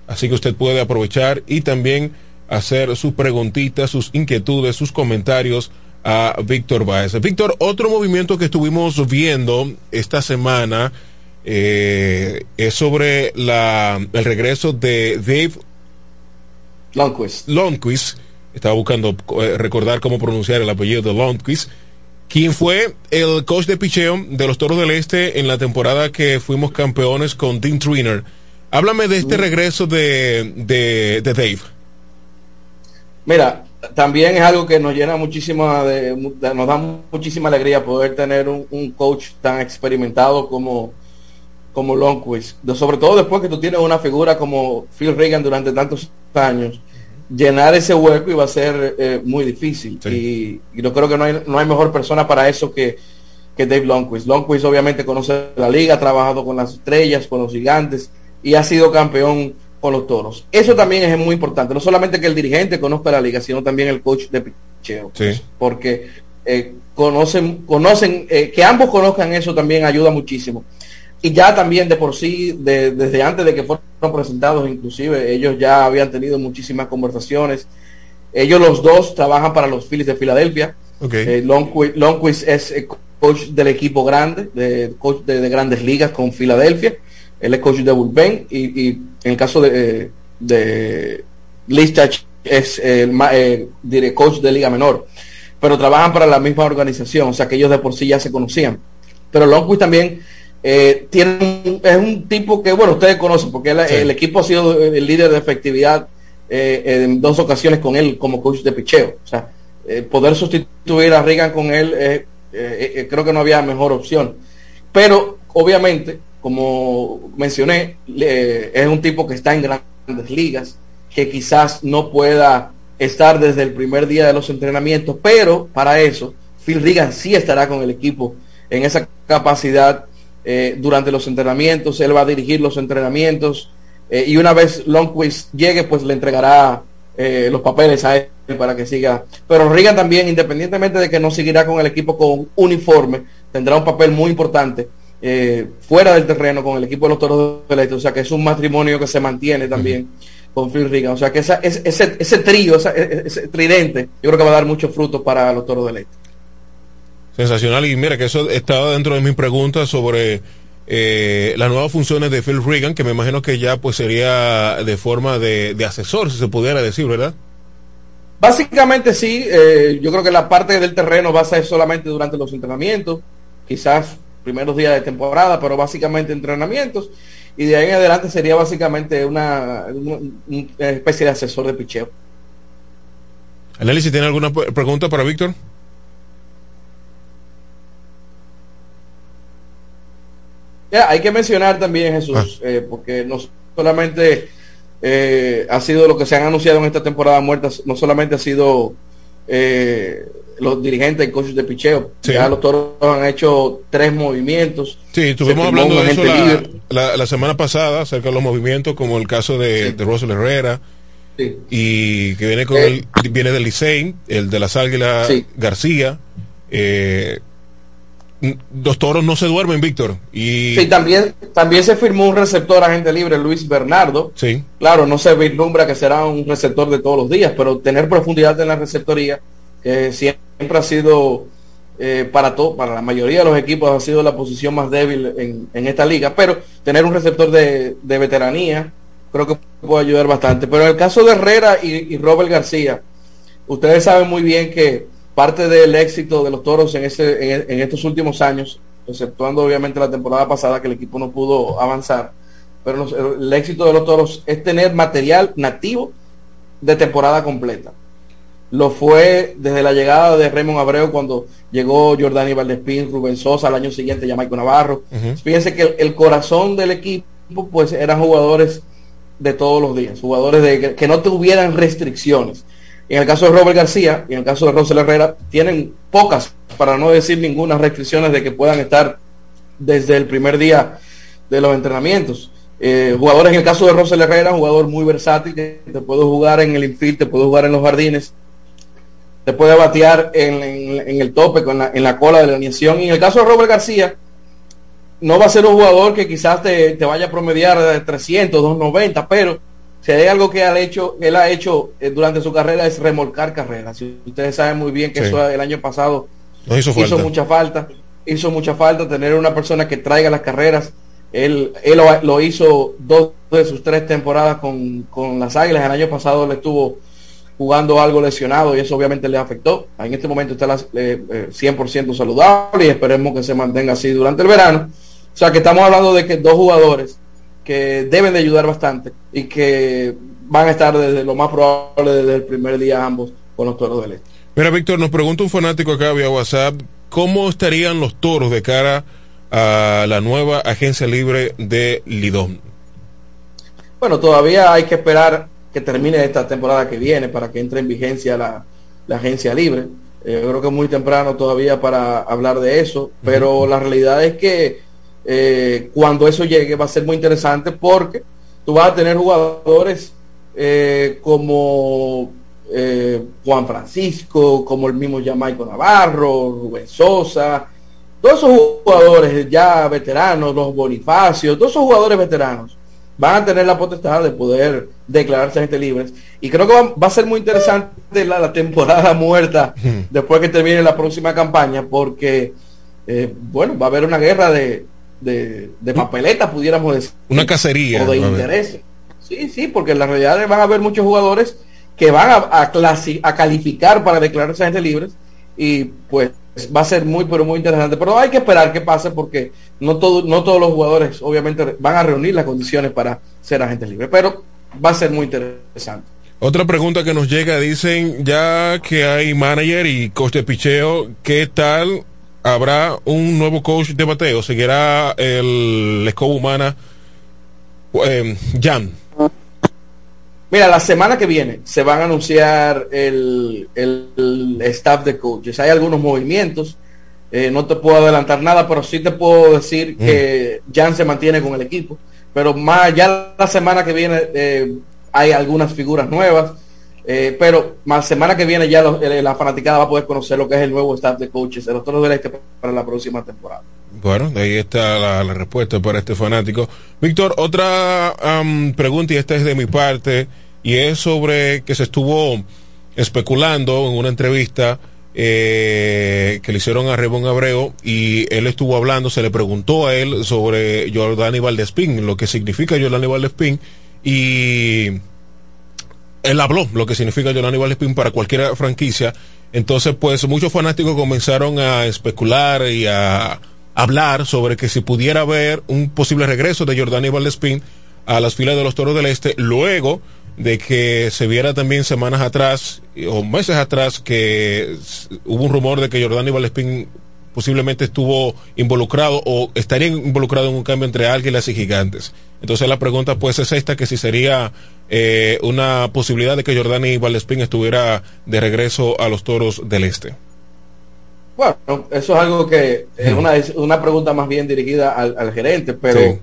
Así que usted puede aprovechar y también hacer sus preguntitas, sus inquietudes, sus comentarios a Víctor Baez. Víctor, otro movimiento que estuvimos viendo esta semana eh, es sobre la, el regreso de Dave Lundquist. Lundquist. Estaba buscando eh, recordar cómo pronunciar el apellido de Lundquist. Quien fue el coach de picheo de los Toros del Este en la temporada que fuimos campeones con Dean Triner. Háblame de este regreso de, de, de Dave. Mira, también es algo que nos llena muchísima, de, nos da muchísima alegría poder tener un, coach tan experimentado como, como Longquist. sobre todo después que tú tienes una figura como Phil Reagan durante tantos años, llenar ese hueco iba a ser eh, muy difícil. Y, yo creo que no hay, no hay mejor persona para eso que, que Dave Longquist. Longquist obviamente conoce la liga, ha trabajado con las estrellas, con los gigantes y ha sido campeón con los toros. Eso también es muy importante, no solamente que el dirigente conozca la liga, sino también el coach de picheo. Porque eh, conocen, conocen eh, que ambos conozcan eso también ayuda muchísimo. Y ya también de por sí, desde antes de que fueron presentados, inclusive, ellos ya habían tenido muchísimas conversaciones. Ellos los dos trabajan para los Phillies de Filadelfia. Okay. Eh, Longquist, es coach del equipo grande, de coach de grandes ligas con Filadelfia él es coach de bullpen y, en el caso de, de Listach es el eh, coach de liga menor pero trabajan para la misma organización o sea que ellos de por sí ya se conocían pero Longquist también eh, tiene es un tipo que bueno ustedes conocen porque el equipo ha sido el líder de efectividad eh, en dos ocasiones con él como coach de picheo. O sea poder sustituir a Reagan con él creo que no había mejor opción. Pero obviamente como mencioné, es un tipo que está en grandes ligas, que quizás no pueda estar desde el primer día de los entrenamientos, pero para eso Phil Regan sí estará con el equipo en esa capacidad eh, durante los entrenamientos, él va a dirigir los entrenamientos eh, y una vez Longquist llegue, pues le entregará eh, los papeles a él para que siga. Pero Riga también, independientemente de que no seguirá con el equipo con uniforme, tendrá un papel muy importante fuera del terreno con el equipo de los Toros de Leite. O sea que es un matrimonio que se mantiene también con Phil Riga. O sea que esa, ese, ese trío, ese, ese tridente, yo creo que va a dar muchos frutos para los Toros de Leite. Sensacional. Y mira que eso estaba dentro de mis preguntas sobre eh, las nuevas funciones de Phil Reagan, que me imagino que ya pues sería de forma de, asesor, si se pudiera decir, ¿verdad? Básicamente sí, eh, yo creo que la parte del terreno va a ser solamente durante los entrenamientos, quizás primeros días de temporada, pero básicamente entrenamientos, y de ahí en adelante sería básicamente una, especie de asesor de picheo. si ¿tiene alguna pregunta para Víctor? Hay que mencionar también, Jesús, ah. eh, porque no solamente eh, ha sido lo que se han anunciado en esta temporada muerta, no solamente ha sido eh, los dirigentes y coaches de picheo, ya los toros han hecho tres movimientos. Sí, estuvimos hablando de eso la, semana pasada acerca de los movimientos, como el caso de, de Russell Herrera. Y que viene con el, viene del Licey, el de las Águilas García, eh, los toros no se duermen, Víctor. Y... Sí, también, también se firmó un receptor agente libre, Luis Bernardo. Sí. Claro, no se vislumbra que será un receptor de todos los días, pero tener profundidad en la receptoría, que siempre ha sido eh, para todo, para la mayoría de los equipos ha sido la posición más débil en, esta liga, pero tener un receptor de, veteranía creo que puede ayudar bastante. Pero en el caso de Herrera y Robert García, ustedes saben muy bien que parte del éxito de los toros en, ese, en, estos últimos años, exceptuando obviamente la temporada pasada que el equipo no pudo avanzar, pero el éxito de los toros es tener material nativo de temporada completa. Lo fue desde la llegada de Raymond Abreu cuando llegó Jordani Valdespín, Rubén Sosa, al año siguiente ya Maico Navarro. Fíjense que el, corazón del equipo pues eran jugadores de todos los días, jugadores de, que no tuvieran restricciones. En el caso de Robert García y en el caso de Rosel Herrera, tienen pocas, para no decir ninguna, restricciones de que puedan estar desde el primer día de los entrenamientos. Eh, jugadores en el caso de Rosel Herrera, jugador muy versátil, que te puede jugar en el infield, te puede jugar en los jardines, te puede batear en, el tope, con en la cola de la alineación. Y en el caso de Robert García, no va a ser un jugador que quizás te, te vaya a promediar de 300, 290, pero si hay algo que ha hecho, él ha hecho durante su carrera es remolcar carreras. Ustedes saben muy bien que eso el año pasado hizo, mucha falta. Hizo mucha falta tener una persona que traiga las carreras. Él, él lo, hizo dos de sus tres temporadas con, las Águilas. El año pasado le estuvo jugando algo lesionado y eso obviamente le afectó. En este momento está 100% eh, saludable y esperemos que se mantenga así durante el verano. O sea que estamos hablando de que dos jugadores que deben de ayudar bastante y que van a estar desde lo más probable desde el primer día ambos con los toros del este. Mira, Víctor, nos pregunta un fanático acá vía WhatsApp, ¿cómo estarían los toros de cara a la nueva agencia libre de Lidón? Bueno, todavía hay que esperar que termine esta temporada que viene para que entre en vigencia la, agencia libre. Eh, yo creo que es muy temprano todavía para hablar de eso, pero la realidad es que eh, cuando eso llegue va a ser muy interesante porque tú vas a tener jugadores eh, como eh, Juan Francisco, como el mismo Jamaico Navarro, Rubén Sosa, todos esos jugadores ya veteranos, los Bonifacios, todos esos jugadores veteranos van a tener la potestad de poder declararse gente libres. Y creo que va, a ser muy interesante la, temporada muerta después que termine la próxima campaña, porque, bueno, va a haber una guerra de, de, de papeleta, pudiéramos decir. Una cacería. O de interés. Sí, sí, porque en la realidad van a haber muchos jugadores que van a, a, a calificar para declararse gente libres y pues va a ser muy pero muy interesante pero hay que esperar que pase porque no todo, no todos los jugadores obviamente van a reunir las condiciones para ser agentes libres pero va a ser muy interesante otra pregunta que nos llega dicen ya que hay manager y coste picheo qué tal habrá un nuevo coach de bateo, seguirá el escoba humana eh, Jan. Mira, la semana que viene se van a anunciar el, el, staff de coaches. Hay algunos movimientos. Eh, no te puedo adelantar nada, pero sí te puedo decir que Jan se mantiene con el equipo. Pero más ya la semana que viene eh, hay algunas figuras nuevas. Eh, pero más semana que viene ya la fanaticada va a poder conocer lo que es el nuevo staff de coaches de los Toros del Este para la próxima temporada. Bueno, ahí está la, respuesta para este fanático. Víctor, otra pregunta y esta es de mi parte y es sobre que se estuvo especulando en una entrevista eh, que le hicieron a Rebón Abreu y él estuvo hablando, se le preguntó a él sobre Jordani Valdespín, lo que significa Jordani Valdespín y él habló lo que significa Jordani Valdespín para cualquier franquicia. Entonces, pues muchos fanáticos comenzaron a especular y a hablar sobre que si pudiera haber un posible regreso de Jordani Valdespín a las filas de los Toros del Este luego de que se viera también semanas atrás o meses atrás que hubo un rumor de que Jordani Valespín posiblemente estuvo involucrado o estaría involucrado en un cambio entre Águilas y Gigantes. Entonces la pregunta pues es esta, que si sería eh, una posibilidad de que Jordani Valespín estuviera de regreso a los Toros del Este. Bueno, eso es algo que es una, una pregunta más bien dirigida al, gerente, pero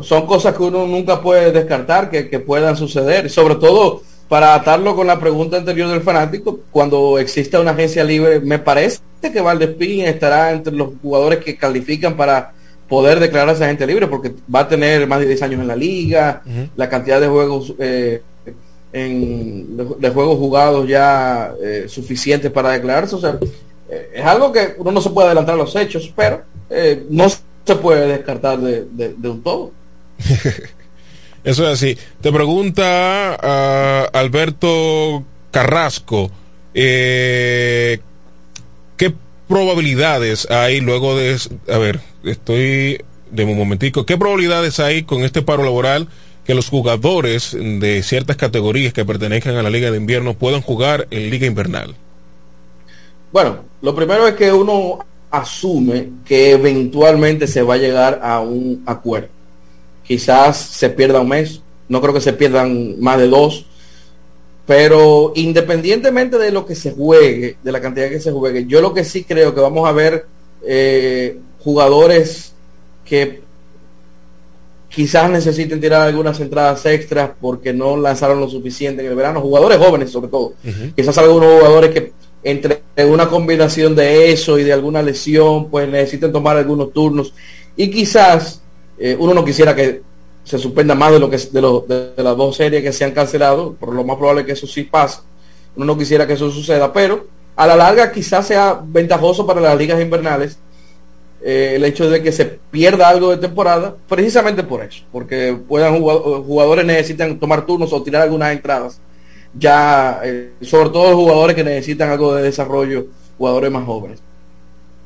son cosas que uno nunca puede descartar que, puedan suceder, sobre todo para atarlo con la pregunta anterior del fanático, cuando exista una agencia libre, me parece que Valdespín estará entre los jugadores que califican para poder declararse agente libre, porque va a tener más de 10 años en la liga, la cantidad de juegos eh, en, de, juegos jugados ya eh, suficientes para declararse, o sea, eh, es algo que uno no se puede adelantar los hechos, pero no se puede descartar de un todo. Eso es así. Te pregunta uh, Alberto Carrasco, eh, ¿qué probabilidades hay luego de... A ver, estoy de un momentico. ¿Qué probabilidades hay con este paro laboral que los jugadores de ciertas categorías que pertenezcan a la Liga de Invierno puedan jugar en Liga Invernal? Bueno, lo primero es que uno asume que eventualmente se va a llegar a un acuerdo quizás se pierda un mes, no creo que se pierdan más de dos, pero independientemente de lo que se juegue, de la cantidad que se juegue, yo lo que sí creo que vamos a ver eh, jugadores que quizás necesiten tirar algunas entradas extras porque no lanzaron lo suficiente en el verano, jugadores jóvenes sobre todo, quizás algunos jugadores que entre una combinación de eso y de alguna lesión, pues necesiten tomar algunos turnos y quizás eh, uno no quisiera que se suspenda más de lo que de, de, las dos series que se han cancelado, por lo más probable que eso sí pase. Uno no quisiera que eso suceda, pero a la larga quizás sea ventajoso para las ligas invernales eh, el hecho de que se pierda algo de temporada, precisamente por eso, porque puedan jugadores necesitan tomar turnos o tirar algunas entradas, ya eh, sobre todo jugadores que necesitan algo de desarrollo, jugadores más jóvenes.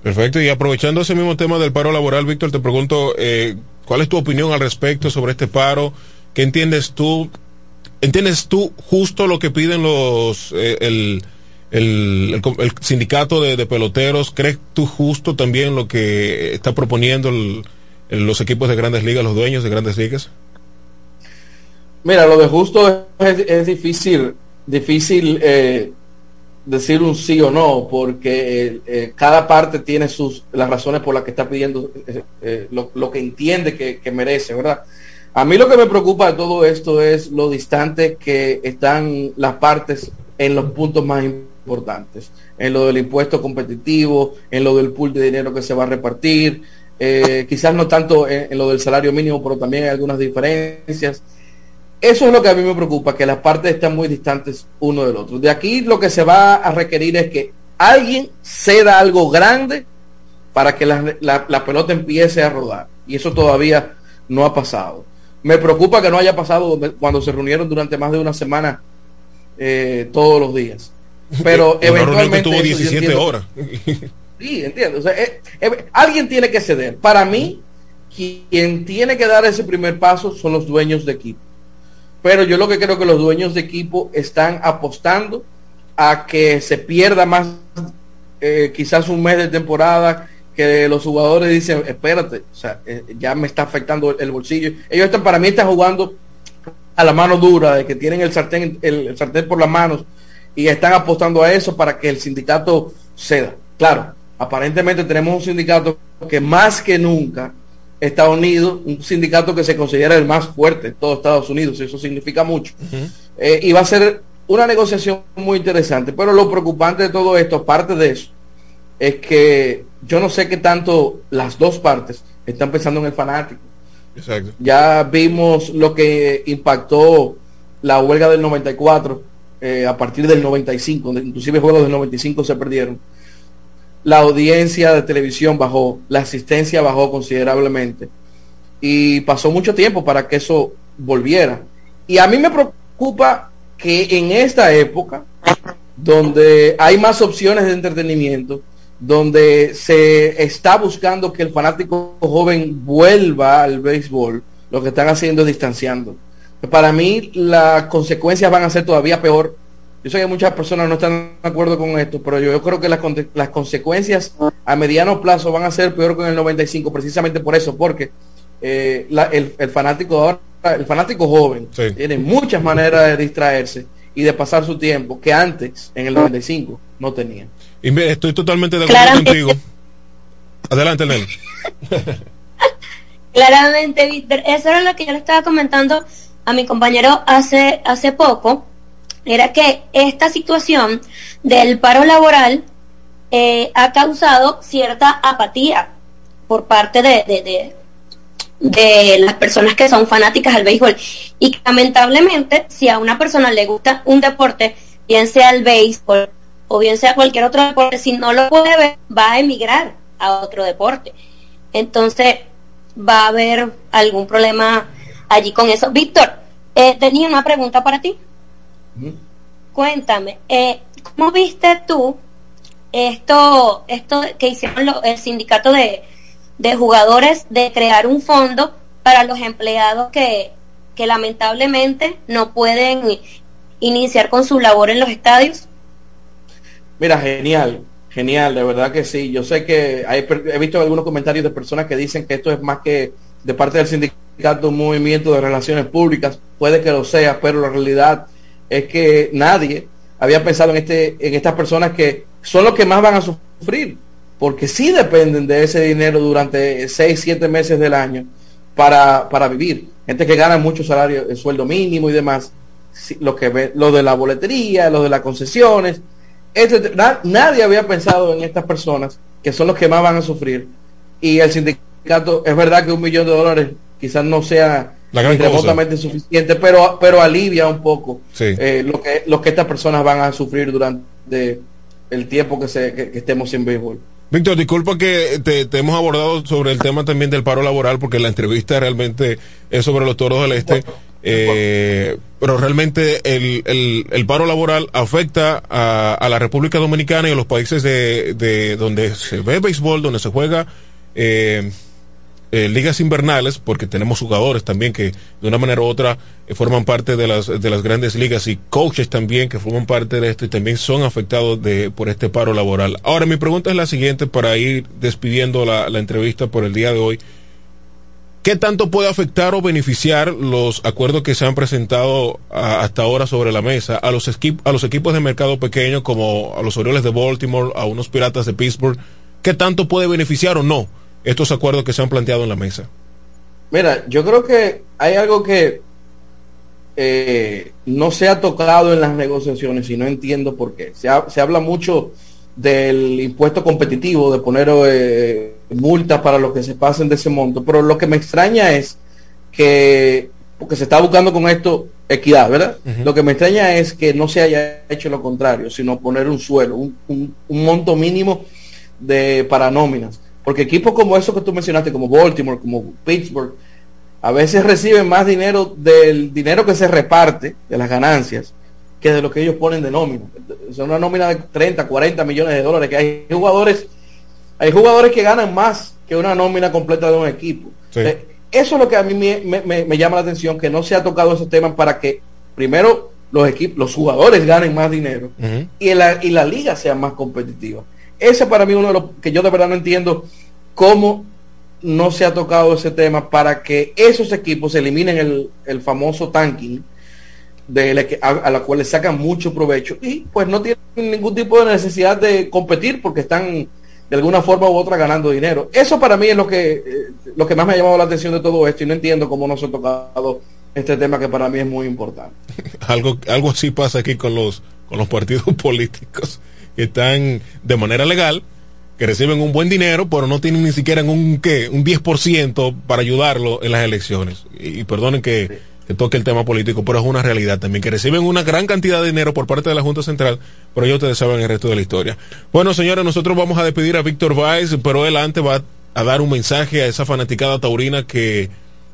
Perfecto, y aprovechando ese mismo tema del paro laboral, Víctor, te pregunto, ¿cuál es tu opinión al respecto sobre este paro? ¿Qué entiendes tú? ¿Entiendes tú justo lo que piden los eh, el, el, sindicato de, peloteros? ¿Crees tú justo también lo que está proponiendo los equipos de grandes ligas, los dueños de grandes ligas? Mira, lo de justo es, es difícil, difícil eh, decir un sí o no, porque eh, eh, cada parte tiene sus las razones por las que está pidiendo eh, lo, que entiende que, merece, ¿verdad? A mí lo que me preocupa de todo esto es lo distante que están las partes en los puntos más importantes, en lo del impuesto competitivo, en lo del pool de dinero que se va a repartir, quizás no tanto en lo del salario mínimo, pero también hay algunas diferencias. Eso es lo que a mí me preocupa, que las partes están muy distantes uno del otro. De aquí lo que se va a requerir es que alguien ceda algo grande para que la, pelota empiece a rodar. Y eso todavía no ha pasado. Me preocupa que no haya pasado cuando se reunieron durante más de una semana eh, todos los días. Pero eventualmente... tuvo 17 horas. sí, entiendo. Eh, eh, alguien tiene que ceder. Para mí, quien tiene que dar ese primer paso son los dueños de equipo pero yo lo que creo que los dueños de equipo están apostando a que se pierda más, eh, quizás un mes de temporada, que los jugadores dicen, espérate, o sea, eh, ya me está afectando el, bolsillo. Ellos están, para mí están jugando a la mano dura, de que tienen el sartén, el, sartén por las manos y están apostando a eso para que el sindicato ceda. Claro, aparentemente tenemos un sindicato que más que nunca está unido, un sindicato que se considera el más fuerte en todo Estados Unidos, eso significa mucho. Eh, y va a ser una negociación muy interesante, pero lo preocupante de todo esto, aparte de eso, es que yo no sé qué tanto las dos partes están pensando en el fanático. Exacto. Ya vimos lo que impactó la huelga del 94 eh, a partir del 95, inclusive juegos del 95 se perdieron. La audiencia de televisión bajó, la asistencia bajó considerablemente y pasó mucho tiempo para que eso volviera. Y a mí me preocupa que en esta época, donde hay más opciones de entretenimiento, donde se está buscando que el fanático joven vuelva al béisbol, lo que están haciendo es distanciando. Para mí las consecuencias van a ser todavía peor. Yo sé que muchas personas no están de acuerdo con esto, pero yo, creo que las, las, consecuencias a mediano plazo van a ser peor que en el 95, precisamente por eso, porque eh, el, fanático ahora, el fanático joven, tiene muchas maneras de distraerse y de pasar su tiempo que antes, en el 95, no tenía. Y estoy totalmente de acuerdo contigo. Adelante, Nel. Claramente, Víctor, eso era lo que yo le estaba comentando a mi compañero hace, hace poco, era que esta situación del paro laboral eh, ha causado cierta apatía por parte de, de, de las personas que son fanáticas al béisbol. Y lamentablemente, si a una persona le gusta un deporte, bien sea el béisbol o bien sea cualquier otro deporte, si no lo puede ver, va a emigrar a otro deporte. Entonces, va a haber algún problema allí con eso. Víctor, eh, tenía una pregunta para ti. Cuéntame, eh, ¿cómo viste tú esto, esto que hicieron el sindicato de, de jugadores de crear un fondo para los empleados que, que lamentablemente no pueden iniciar con su labor en los estadios? Mira, genial, genial, de verdad que sí. Yo sé que hay, he visto algunos comentarios de personas que dicen que esto es más que de parte del sindicato un movimiento de relaciones públicas, puede que lo sea, pero la realidad es que nadie había pensado en este en estas personas que son los que más van a sufrir porque sí dependen de ese dinero durante seis, siete meses del año para, para vivir. Gente que gana mucho salario, el sueldo mínimo y demás, lo, que lo de la boletería, lo de las concesiones. Nadie había pensado en estas personas, que son los que más van a sufrir. Y el sindicato, es verdad que un millón de dólares quizás no sea remotamente suficiente, pero, pero alivia un poco eh, lo, que, lo que estas personas van a sufrir durante el tiempo que, se, que estemos sin béisbol. Víctor, disculpa que te, hemos abordado sobre el tema también del paro laboral, porque la entrevista realmente es sobre los toros del este. Eh, pero realmente el, el, paro laboral afecta a, la República Dominicana y a los países de, de donde se ve béisbol, donde se juega eh, eh, ligas invernales, porque tenemos jugadores también que de una manera u otra eh, forman parte de las, de las grandes ligas y coaches también que forman parte de esto y también son afectados de, por este paro laboral. Ahora, mi pregunta es la siguiente para ir despidiendo la, la entrevista por el día de hoy. ¿Qué tanto puede afectar o beneficiar los acuerdos que se han presentado hasta ahora sobre la mesa a los, a los equipos de mercado pequeño como a los Orioles de Baltimore, a unos Piratas de Pittsburgh? ¿Qué tanto puede beneficiar o no? Estos acuerdos que se han planteado en la mesa? Mira, yo creo que hay algo que eh, no se ha tocado en las negociaciones y no entiendo por qué. Se, habla mucho del impuesto competitivo, de poner eh, multas para los que se pasen de ese monto, pero lo que me extraña es que, porque se está buscando con esto equidad, ¿verdad? Lo que me extraña es que no se haya hecho lo contrario, sino poner un suelo, un, un monto mínimo de para nóminas. Porque equipos como esos que tú mencionaste, como Baltimore, como Pittsburgh, a veces reciben más dinero del dinero que se reparte, de las ganancias, que de lo que ellos ponen de nómina. Es una nómina de 30, 40 millones de dólares, que hay jugadores, hay jugadores que ganan más que una nómina completa de un equipo. Eh, eso es lo que a mí me, llama la atención, que no se ha tocado ese tema para que primero los equipos, los jugadores ganen más dinero y, la, y la liga sea más competitiva. Ese para mí uno de los que yo de verdad no entiendo cómo no se ha tocado ese tema para que esos equipos eliminen el, el famoso tanking a, la cual le sacan mucho provecho y pues no tienen ningún tipo de necesidad de competir porque están de alguna forma u otra ganando dinero. Eso para mí es lo que, eh, lo que más me ha llamado la atención de todo esto y no entiendo cómo no se ha tocado este tema que para mí es muy importante. algo, algo así pasa aquí con los, con los partidos políticos que están de manera legal, que reciben un buen dinero, pero no tienen ni siquiera un, ¿qué? un 10% para ayudarlo en las elecciones. Y, perdonen que, que, toque el tema político, pero es una realidad también, que reciben una gran cantidad de dinero por parte de la Junta Central, pero ellos ustedes saben el resto de la historia. Bueno, señores, nosotros vamos a despedir a Víctor Valls, pero él antes va a dar un mensaje a esa fanaticada taurina que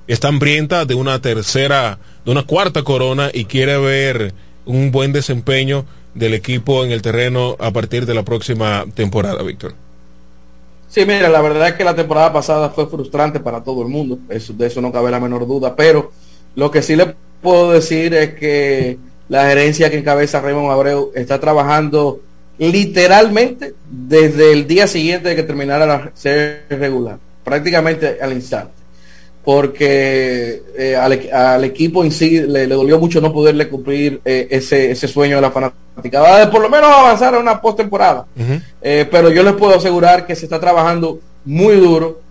está hambrienta de una tercera, de una cuarta corona y quiere ver un buen desempeño del equipo en el terreno a partir de la próxima temporada, Víctor. Sí, mira, la verdad es que la temporada pasada fue frustrante para todo el mundo, eso, de eso no cabe la menor duda, pero lo que sí le puedo decir es que la gerencia que encabeza Raymond Abreu está trabajando literalmente desde el día siguiente de que terminara la serie regular, prácticamente al instante porque eh, al, equipo en sí le, dolió mucho no poderle cumplir eh, ese, ese sueño de la fanaticada, de por lo menos avanzar a una postemporada. Eh, pero yo les puedo asegurar que se está trabajando muy duro,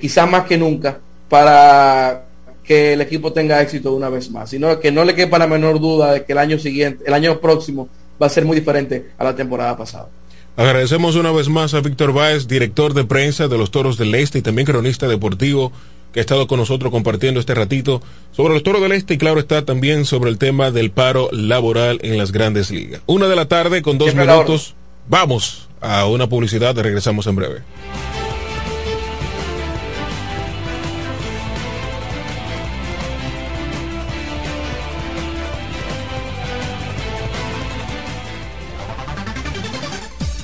quizás más que nunca, para que el equipo tenga éxito una vez más. Sino que no le quepa la menor duda de que el año siguiente, el año próximo, va a ser muy diferente a la temporada pasada. Agradecemos una vez más a Víctor Báez, director de prensa de los Toros del Este y también cronista deportivo que ha estado con nosotros compartiendo este ratito sobre los toros del este y claro está también sobre el tema del paro laboral en las grandes ligas. Una de la tarde con dos minutos. Vamos a una publicidad, regresamos en breve.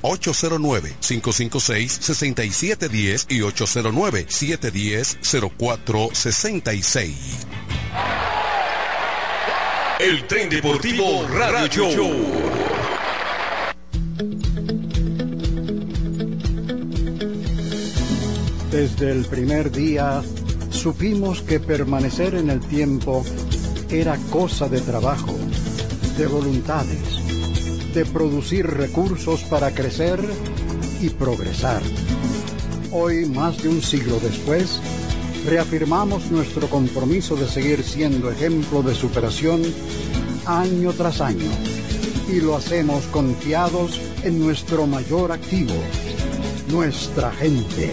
809-556-6710 y 809-710-0466. El tren deportivo Radio Show. Desde el primer día supimos que permanecer en el tiempo era cosa de trabajo, de voluntades de producir recursos para crecer y progresar. Hoy, más de un siglo después, reafirmamos nuestro compromiso de seguir siendo ejemplo de superación año tras año y lo hacemos confiados en nuestro mayor activo, nuestra gente.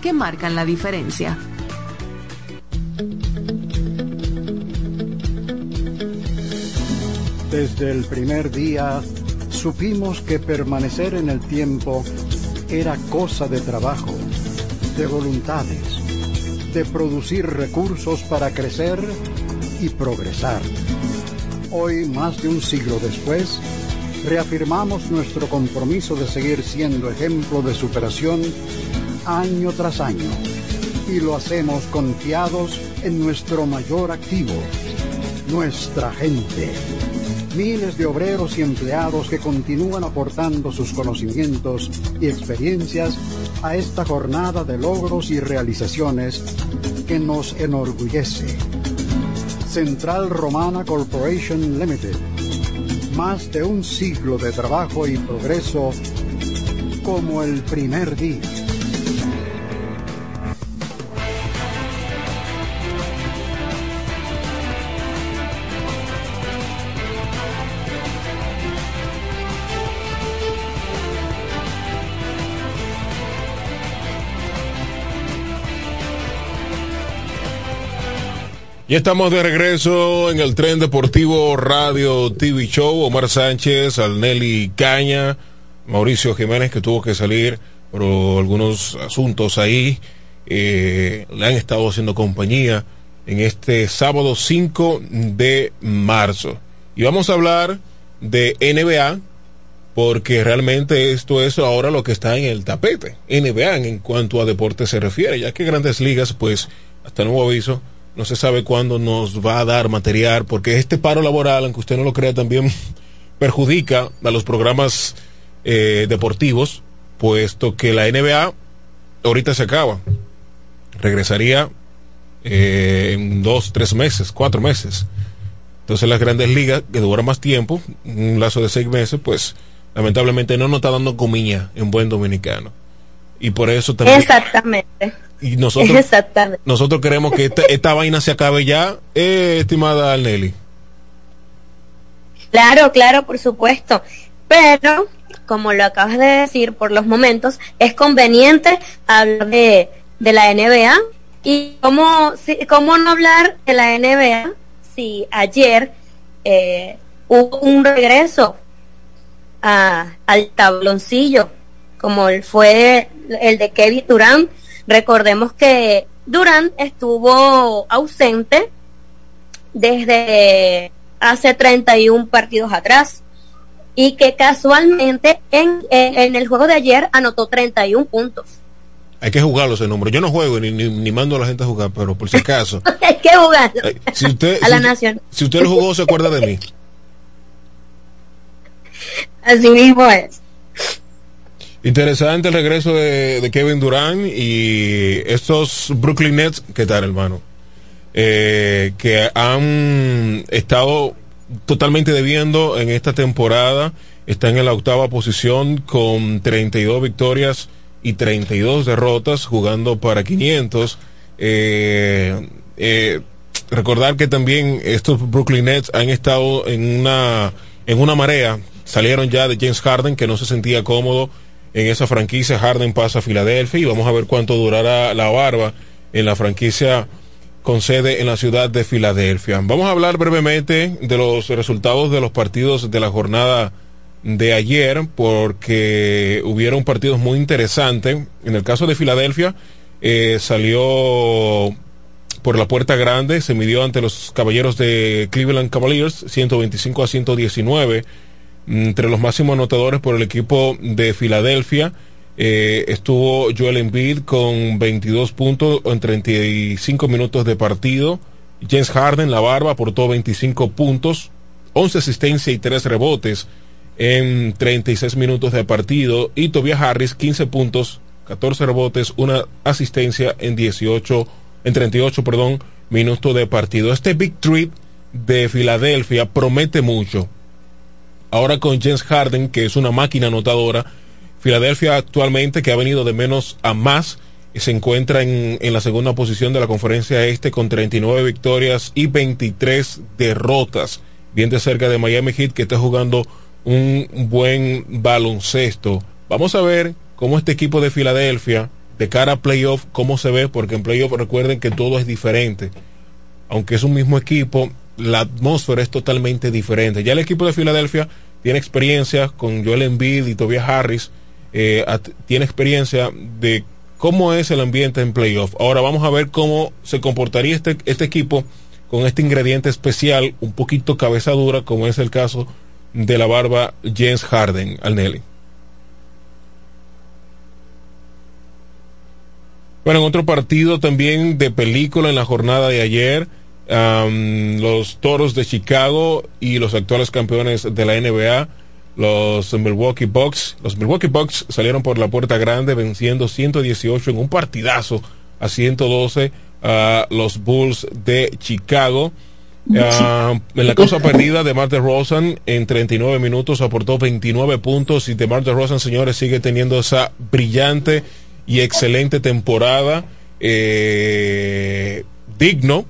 que marcan la diferencia. Desde el primer día supimos que permanecer en el tiempo era cosa de trabajo, de voluntades, de producir recursos para crecer y progresar. Hoy, más de un siglo después, reafirmamos nuestro compromiso de seguir siendo ejemplo de superación año tras año. Y lo hacemos confiados en nuestro mayor activo, nuestra gente. Miles de obreros y empleados que continúan aportando sus conocimientos y experiencias a esta jornada de logros y realizaciones que nos enorgullece. Central Romana Corporation Limited más de un siglo de trabajo y progreso como el primer día. Ya estamos de regreso en el tren deportivo Radio TV Show. Omar Sánchez, Alneli Caña, Mauricio Jiménez que tuvo que salir por algunos asuntos ahí. Eh, le han estado haciendo compañía en este sábado 5 de marzo. Y vamos a hablar de NBA porque realmente esto es ahora lo que está en el tapete. NBA en cuanto a deporte se refiere, ya que grandes ligas pues hasta nuevo aviso no se sabe cuándo nos va a dar material, porque este paro laboral, aunque usted no lo crea, también perjudica a los programas eh, deportivos, puesto que la NBA ahorita se acaba. Regresaría eh, en dos, tres meses, cuatro meses. Entonces las grandes ligas, que duran más tiempo, un lazo de seis meses, pues lamentablemente no nos está dando comida en buen dominicano. Y por eso también... Exactamente. Y nosotros, nosotros queremos que esta, vaina se acabe ya, eh, estimada Nelly. Claro, claro, por supuesto. Pero, como lo acabas de decir, por los momentos, es conveniente hablar de, de la NBA. ¿Y cómo, cómo no hablar de la NBA si ayer eh, hubo un regreso a, al tabloncillo, como fue el de Kevin Durant? Recordemos que Durant estuvo ausente desde hace 31 partidos atrás y que casualmente en, en, el juego de ayer anotó 31 puntos. Hay que jugarlo ese número. Yo no juego ni, ni, mando a la gente a jugar, pero por si acaso. Hay que jugarlo. Eh, si usted, a la nación. Si usted lo jugó, se acuerda de mí. Así mismo es. Interesante el regreso de, Kevin Durant y estos Brooklyn Nets, ¿qué tal, hermano? Eh, que han estado totalmente debiendo en esta temporada. Están en la octava posición con 32 victorias y 32 derrotas, jugando para 500. Eh, eh, recordar que también estos Brooklyn Nets han estado en una, en una marea. Salieron ya de James Harden, que no se sentía cómodo en esa franquicia. Harden pasa a Filadelfia y vamos a ver cuánto durará la barba en la franquicia con sede en la ciudad de Filadelfia. Vamos a hablar brevemente de los resultados de los partidos de la jornada de ayer porque hubieron partidos muy interesantes. En el caso de Filadelfia eh, salió por la puerta grande, se midió ante los caballeros de Cleveland Cavaliers 125 a 119 entre los máximos anotadores por el equipo de Filadelfia. Eh, estuvo Joel Embiid con 22 puntos en 35 minutos de partido James Harden, la barba, aportó 25 puntos, 11 asistencias y 3 rebotes en 36 minutos de partido. Y Tobias Harris, 15 puntos, 14 rebotes, una asistencia en 18, en 38, perdón, minutos de partido. Este Big Trip de Filadelfia promete mucho. Ahora con James Harden, que es una máquina anotadora, Filadelfia actualmente, que ha venido de menos a más, se encuentra en, en, la segunda posición de la conferencia este con 39 victorias y 23 derrotas, bien de cerca de Miami Heat que está jugando un buen baloncesto. Vamos a ver cómo este equipo de Filadelfia, de cara a playoff, cómo se ve, porque en playoff recuerden que todo es diferente. Aunque es un mismo equipo, la atmósfera es totalmente diferente. Ya el equipo de Filadelfia tiene experiencia con Joel Embiid y Tobias Harris, eh, tiene experiencia de cómo es el ambiente en playoff. Ahora vamos a ver cómo se comportaría este, este equipo con este ingrediente especial, un poquito cabeza dura, como es el caso de la barba James Harden al Nelly. Bueno, en otro partido también de película en la jornada de ayer, um, los Toros de Chicago y los actuales campeones de la NBA, los Milwaukee Bucks. Los Milwaukee Bucks salieron por la puerta grande venciendo 118 en un partidazo a 112 a los Bulls de Chicago. Uh, en la cosa perdida de Marta Rosen en 39 minutos aportó 29 puntos y de Marta Rosen, señores, sigue teniendo esa brillante y excelente temporada. Eh, digno,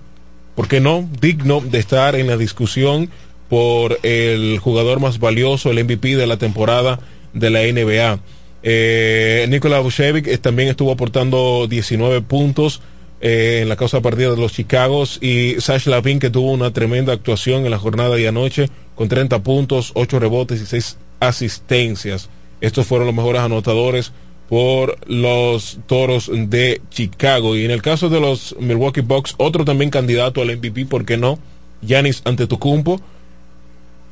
¿por qué no? Digno de estar en la discusión por el jugador más valioso, el MVP de la temporada de la NBA. Eh, Nikola Vucevic también estuvo aportando 19 puntos eh, en la causa partida de los Chicagos y Sash Lavin que tuvo una tremenda actuación en la jornada de anoche con 30 puntos, 8 rebotes y 6 asistencias. Estos fueron los mejores anotadores por los Toros de Chicago. Y en el caso de los Milwaukee Bucks, otro también candidato al MVP, ¿por qué no? Giannis Antetokounmpo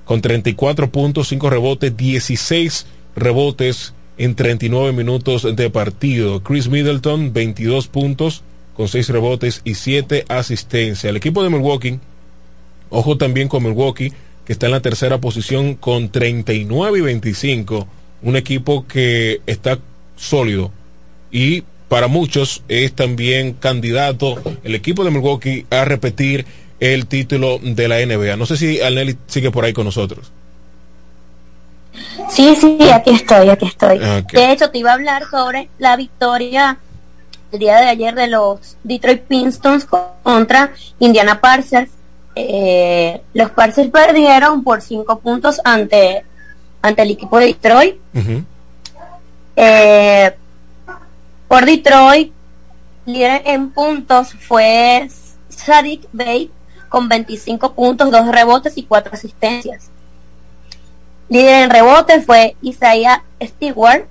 con 34 puntos, 5 rebotes, 16 rebotes en 39 minutos de partido. Chris Middleton, 22 puntos con 6 rebotes y 7 asistencias. El equipo de Milwaukee, ojo también con Milwaukee, que está en la tercera posición con 39 y 25. Un equipo que está sólido y para muchos es también candidato el equipo de Milwaukee a repetir el título de la NBA. No sé si Alnelli sigue por ahí con nosotros. Sí, sí, aquí estoy, aquí estoy. De hecho, te iba a hablar sobre la victoria el día de ayer de los Detroit Pistons contra Indiana Pacers. Eh, los Pacers perdieron por cinco puntos ante, ante el equipo de Detroit. Eh, por Detroit, líder en puntos fue Sadik Bey con 25 puntos, 2 rebotes y 4 asistencias. Líder en rebotes fue Isaiah Stewart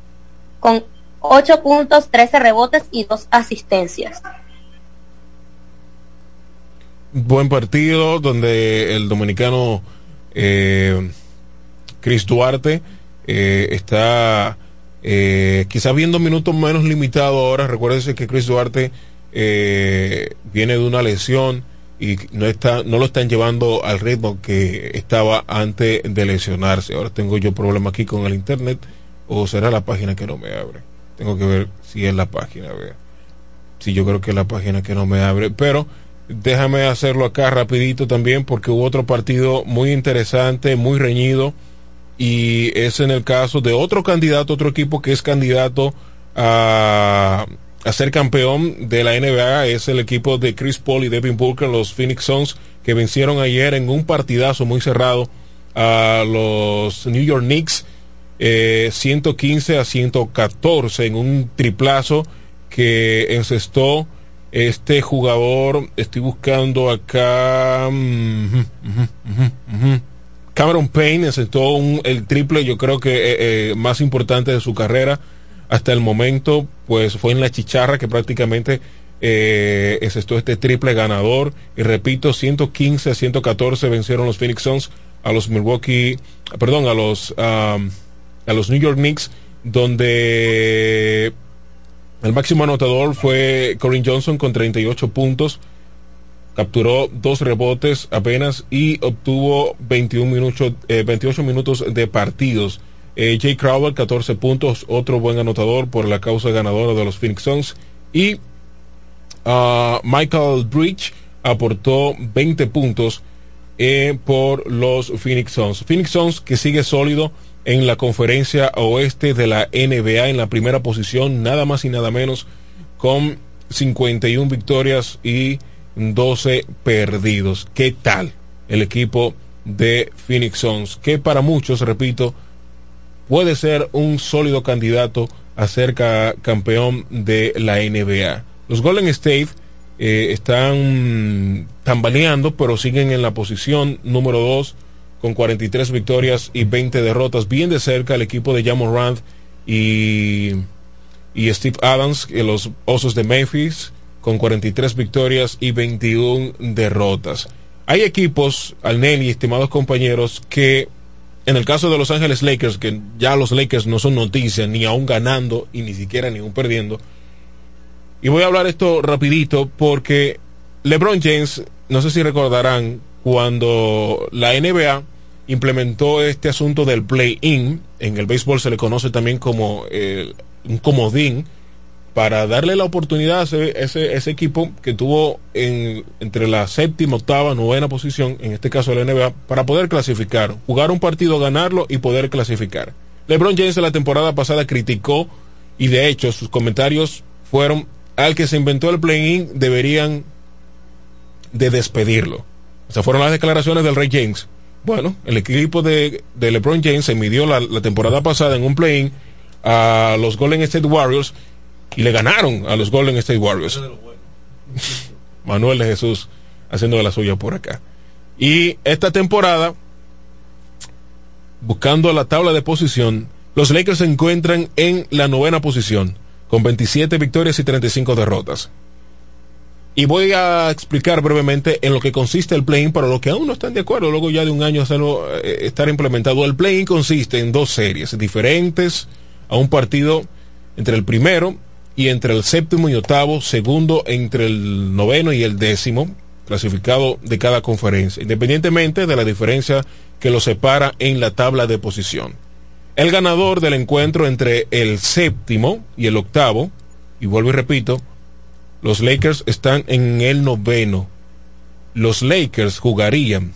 con 8 puntos, 13 rebotes y 2 asistencias. Buen partido donde el dominicano eh, Chris Duarte eh, está eh, quizás viendo minutos menos limitados ahora. Recuérdense que Chris Duarte eh, viene de una lesión y no está no lo están llevando al ritmo que estaba antes de lesionarse. Ahora tengo yo problema aquí con el internet o será la página que no me abre. Tengo que ver si es la página, ver. Si yo creo que es la página que no me abre, pero déjame hacerlo acá rapidito también porque hubo otro partido muy interesante, muy reñido y es en el caso de otro candidato, otro equipo que es candidato a, a ser campeón de la NBA, es el equipo de Chris Paul y Devin Booker, los Phoenix Suns, que vencieron ayer en un partidazo muy cerrado a los New York Knicks, eh, 115 a 114 en un triplazo que encestó este jugador, estoy buscando acá, mm, Cameron Payne encestó el triple, yo creo que eh, eh, más importante de su carrera hasta el momento, pues fue en la chicharra que prácticamente eh, este triple ganador. Y repito, 115 a 114 vencieron los Phoenix Suns a los Milwaukee, perdón, a los, a los New York Knicks, donde el máximo anotador fue Corin Johnson con 38 puntos. Capturó dos rebotes apenas y obtuvo 21 minutos, 28 minutos de partidos. Jay Crowell, 14 puntos, otro buen anotador por la causa ganadora de los Phoenix Suns. Y uh, Michael Bridge aportó 20 puntos eh, por los Phoenix Suns. Phoenix Suns que sigue sólido en la conferencia oeste de la NBA en la primera posición, nada más y nada menos, con 51 victorias y 12 perdidos. ¿Qué tal el equipo de Phoenix Suns? Que para muchos, repito, puede ser un sólido candidato a ser campeón de la NBA. Los Golden State eh, están tambaleando, pero siguen en la posición número 2 con 43 victorias y 20 derrotas. Bien de cerca el equipo de Jamon y, y Steve Adams, los Osos de Memphis, con 43 victorias y 21 derrotas. Hay equipos, al Nelly, estimados compañeros, que en el caso de Los Ángeles Lakers, que ya los Lakers no son noticias, ni aún ganando y ni siquiera ni aún perdiendo, y voy a hablar esto rapidito porque LeBron James, no sé si recordarán, cuando la NBA implementó este asunto del play-in, en el béisbol se le conoce también como eh, un comodín, para darle la oportunidad a ese, ese, equipo que tuvo en, entre la séptima, octava, novena posición, en este caso la NBA, para poder clasificar, jugar un partido, ganarlo y poder clasificar. LeBron James la temporada pasada criticó y de hecho sus comentarios fueron al que se inventó el play-in deberían de despedirlo. Esas fueron las declaraciones del Rey James. Bueno, el equipo de, LeBron James se midió la, temporada pasada en un play-in a los Golden State Warriors y le ganaron a los Golden State Warriors. Manuel de Jesús haciendo de la suya por acá. Y esta temporada, buscando la tabla de posición, los Lakers se encuentran en la novena posición con 27 victorias y 35 derrotas. Y voy a explicar brevemente en lo que consiste el play-in para los que aún no están de acuerdo, luego ya de un año hacerlo, eh, estar implementado. El play-in consiste en dos series diferentes a un partido entre el primero y entre el séptimo y octavo, segundo entre el noveno y el décimo, clasificado de cada conferencia, independientemente de la diferencia que los separa en la tabla de posición. El ganador del encuentro entre el séptimo y el octavo, y vuelvo y repito, los Lakers están en el noveno. Los Lakers jugarían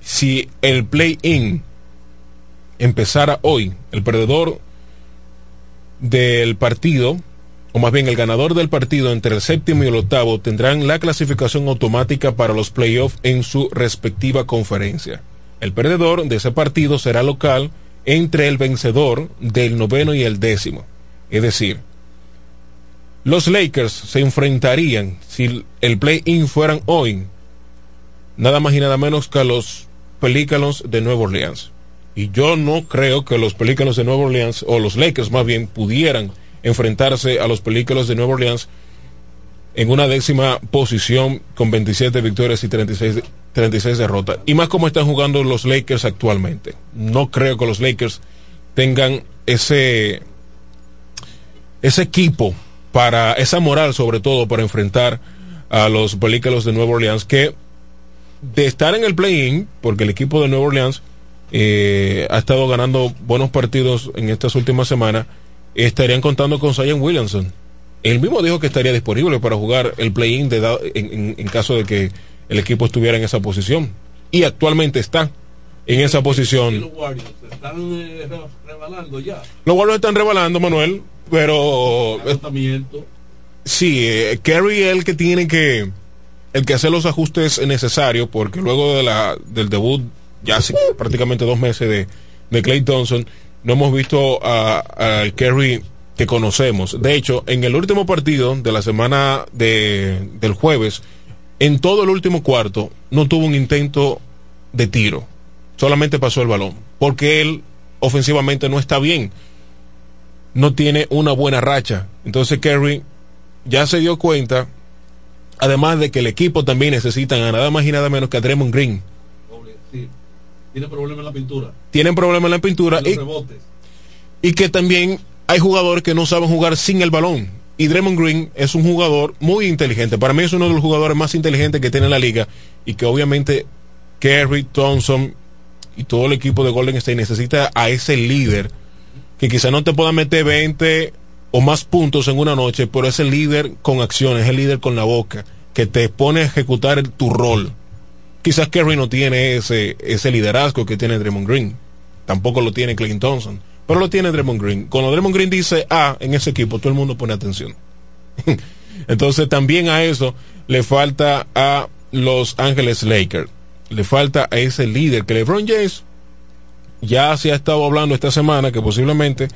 si el play-in empezara hoy. El perdedor del partido, o más bien el ganador del partido entre el séptimo y el octavo, tendrán la clasificación automática para los playoffs en su respectiva conferencia. El perdedor de ese partido será local entre el vencedor del noveno y el décimo. Es decir, los Lakers se enfrentarían, si el play-in fueran hoy, nada más y nada menos que los Pelícanos de Nueva Orleans. Y yo no creo que los Pelícanos de Nueva Orleans, o los Lakers más bien, pudieran enfrentarse a los Pelícanos de Nueva Orleans en una décima posición con 27 victorias y 36 36 derrotas. Y más como están jugando los Lakers actualmente. No creo que los Lakers tengan ese, ese equipo para, esa moral sobre todo para enfrentar a los Pelícanos de Nueva Orleans que de estar en el play-in, porque el equipo de Nueva Orleans eh, ha estado ganando buenos partidos en estas últimas semanas, estarían contando con Zion Williamson. Él mismo dijo que estaría disponible para jugar el play-in en caso de que el equipo estuviera en esa posición. Y actualmente está en esa posición. los Warriors están eh, rebalando ya. Los Warriors están rebalando, Manuel, pero... Sí, eh, Kerry es el que tiene que el que hacer los ajustes necesarios porque luego de la del debut ya hace prácticamente dos meses de, de Clay Thompson no hemos visto al Kerry que conocemos. De hecho, en el último partido de la semana de, del jueves en todo el último cuarto no tuvo un intento de tiro, solamente pasó el balón, porque él ofensivamente no está bien, no tiene una buena racha. Entonces Kerry ya se dio cuenta, además de que el equipo también necesita nada más y nada menos que a Draymond Green. Tiene problemas en la pintura. Tienen problemas en la pintura y, y que también hay jugadores que no saben jugar sin el balón Y Draymond Green es un jugador muy inteligente. Para mí es uno de los jugadores más inteligentes que tiene la liga y que obviamente Kerry, Thompson y todo el equipo de Golden State necesita a ese líder que quizá no te pueda meter 20 o más puntos en una noche, pero es el líder con acciones, es el líder con la boca, que te pone a ejecutar tu rol. Quizás Kerry no tiene ese, ese liderazgo que tiene Draymond Green. Tampoco lo tiene Clayton Thompson. Pero lo tiene Draymond Green. Cuando Draymond Green dice A en ese equipo, todo el mundo pone atención. Entonces también a eso le falta a Los Ángeles Lakers. Le falta a ese líder que LeBron James ya se ha estado hablando esta semana que posiblemente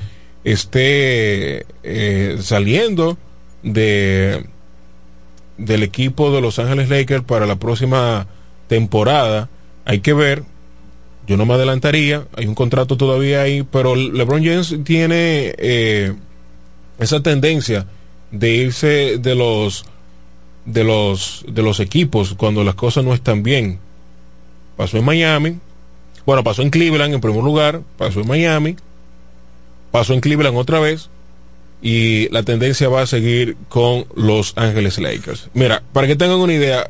esté eh, saliendo de del equipo de Los Ángeles Lakers para la próxima temporada. Hay que ver. Yo no me adelantaría. Hay un contrato todavía ahí, pero LeBron James tiene eh, esa tendencia de irse de los de los de los equipos cuando las cosas no están bien. Pasó en Miami, bueno, pasó en Cleveland en primer lugar, pasó en Miami, pasó en Cleveland otra vez y la tendencia va a seguir con Los Ángeles Lakers. Mira, para que tengan una idea,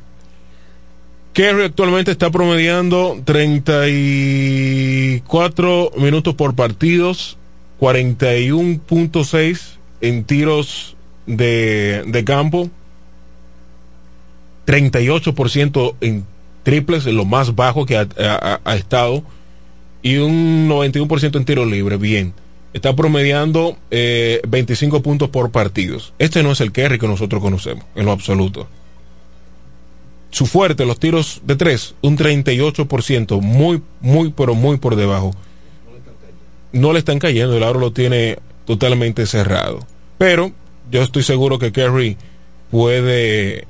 Kerry actualmente está promediando 34 minutos por partidos, 41.6 en tiros de, de campo, 38% en triples, lo más bajo que ha, ha- ha estado, y un 91% en tiros libres. Bien, está promediando eh, 25 puntos por partidos. Este no es el Kerry que nosotros conocemos, en lo absoluto. Su fuerte, los tiros de tres, un 38%, muy, muy, pero muy por debajo. No le están cayendo, el aro lo tiene totalmente cerrado. Pero yo estoy seguro que Kerry puede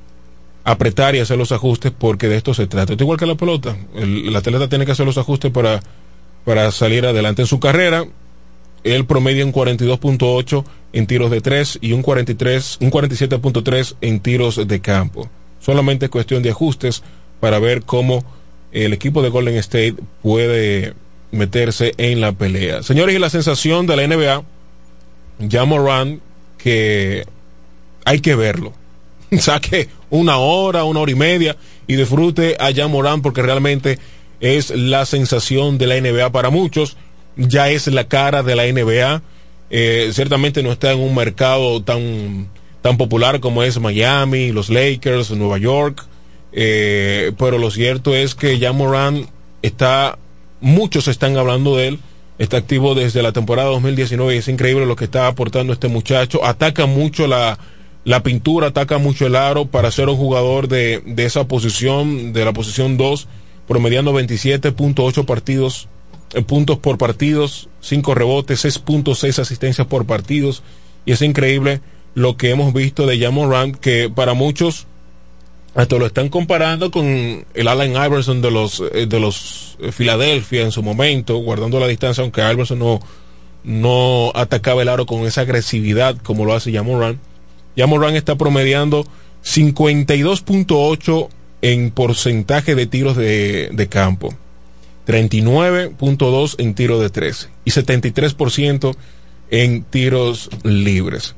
apretar y hacer los ajustes porque de esto se trata. Esto igual que la pelota. El, el atleta tiene que hacer los ajustes para, para salir adelante en su carrera. Él promedia un 42.8 en tiros de 3 y un 43, un 47.3 en tiros de campo. Solamente es cuestión de ajustes para ver cómo el equipo de Golden State puede meterse en la pelea. Señores, y la sensación de la NBA, ya Moran, que hay que verlo. Saque una hora, una hora y media y disfrute a Jan Morán porque realmente es la sensación de la NBA para muchos. Ya es la cara de la NBA. Eh, ciertamente no está en un mercado tan, tan popular como es Miami, los Lakers, Nueva York. Eh, pero lo cierto es que Jan Morán está, muchos están hablando de él. Está activo desde la temporada 2019 y es increíble lo que está aportando este muchacho. Ataca mucho la, la pintura, ataca mucho el aro para ser un jugador de, de esa posición, de la posición 2, promediando 27.8 partidos, eh, puntos por partidos, 5 rebotes, 6.6 asistencias por partidos. Y es increíble lo que hemos visto de Jamon Rand, que para muchos hasta lo están comparando con el Allen Iverson de los eh, de los eh, Philadelphia en su momento, guardando la distancia, aunque Iverson no, no atacaba el aro con esa agresividad como lo hace Jamoran. Jamoran está promediando 52.8 en porcentaje de tiros de, de campo, 39.2 en tiro de 3 y 73% en tiros libres.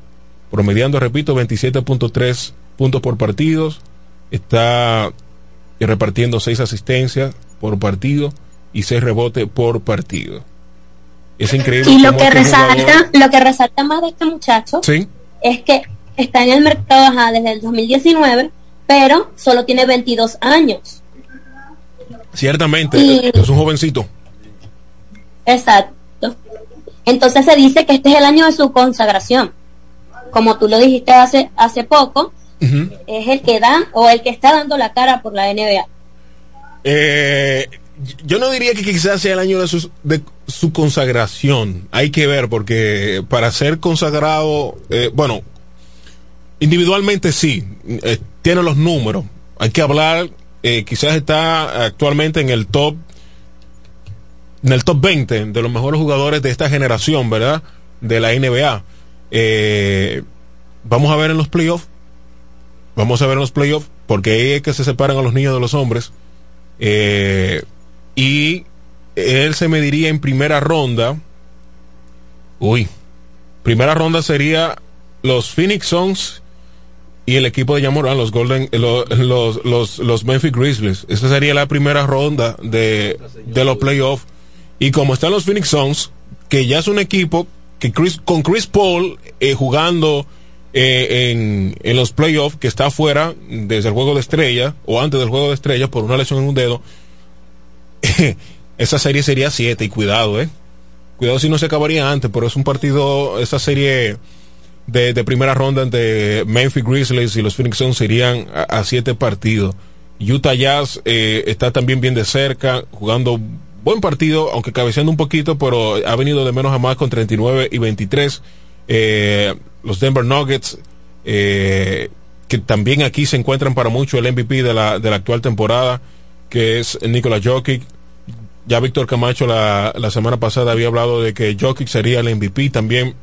Promediando, repito, 27.3 puntos por partidos, está repartiendo 6 asistencias por partido y 6 rebotes por partido. Es increíble. Y lo que este resalta, jugador- lo que resalta más de este muchacho Sí. es que está en el mercado ajá, desde el 2019, pero solo tiene 22 años. Ciertamente, Y- es un jovencito. Exacto. Entonces se dice que este es el año de su consagración. Como tú lo dijiste hace hace poco, es el que da o el que está dando la cara por la NBA. Eh, yo no diría que quizás sea el año de su, de su consagración. Hay que ver, porque para ser consagrado, eh, bueno, individualmente sí, eh, tiene los números. Hay que hablar, eh, quizás está actualmente en el top, en el top 20 de los mejores jugadores de esta generación, ¿verdad? De la NBA. Eh, vamos a ver en los playoffs. Vamos a ver en los playoffs, porque ahí es que se separan a los niños de los hombres. Eh, y él se mediría en primera ronda. Uy, primera ronda sería los Phoenix Suns y el equipo de Yamoran, los Golden, los, los, los, los Memphis Grizzlies. Esa sería la primera ronda de, de los playoffs. Y como están los Phoenix Suns, que ya es un equipo que Chris, con Chris Paul eh, jugando eh, en, en los playoffs, que está afuera desde el juego de estrella, o antes del juego de estrella, por una lesión en un dedo, esa serie sería 7 y cuidado, eh. Cuidado si no se acabaría antes, pero es un partido, esa serie de, de primera ronda entre Memphis Grizzlies y los Phoenix Suns serían a, 7 partidos. Utah Jazz eh, está también bien de cerca, jugando buen partido, aunque cabeceando un poquito, pero ha venido de menos a más con 39 y 23. Eh, los Denver Nuggets, eh, que también aquí se encuentran para mucho el MVP de la, de la actual temporada, que es Nikola Jokic. Ya Víctor Camacho la, la semana pasada había hablado de que Jokic sería el MVP, también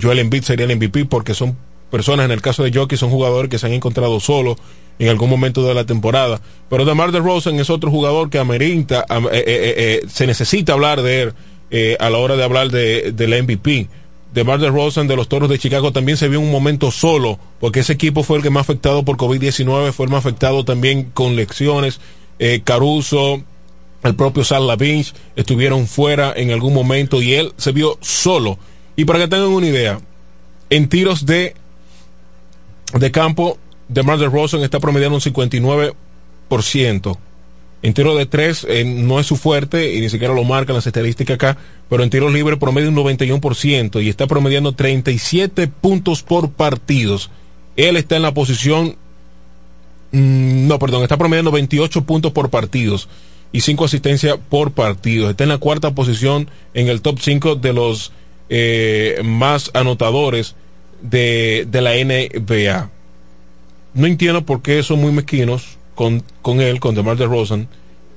Joel Embiid sería el MVP porque son personas, en el caso de Jokic, son jugadores que se han encontrado solos en algún momento de la temporada. Pero DeMar DeRozan es otro jugador que amerita, eh, eh, eh, se necesita hablar de él a la hora de hablar de, del MVP. DeMar DeRozan de los Toros de Chicago también se vio un momento solo, porque ese equipo fue el que más afectado por COVID-19, fue el más afectado también con lecciones. Caruso, el propio Sal Lavin estuvieron fuera en algún momento y él se vio solo. Y para que tengan una idea, en tiros de, de campo, DeMar DeRozan está promediando un 59%. En tiro de tres eh, no es su fuerte y ni siquiera lo marcan las estadísticas acá, pero en tiros libres promedia un 91% y está promediando 37 puntos por partidos. Él está en la posición, mm, no, perdón, está promediando 28 puntos por partidos y 5 asistencias por partido. Está en la cuarta posición en el top 5 de los eh, más anotadores de, de la NBA no entiendo por qué son muy mezquinos con, con él, con DeMar DeRozan,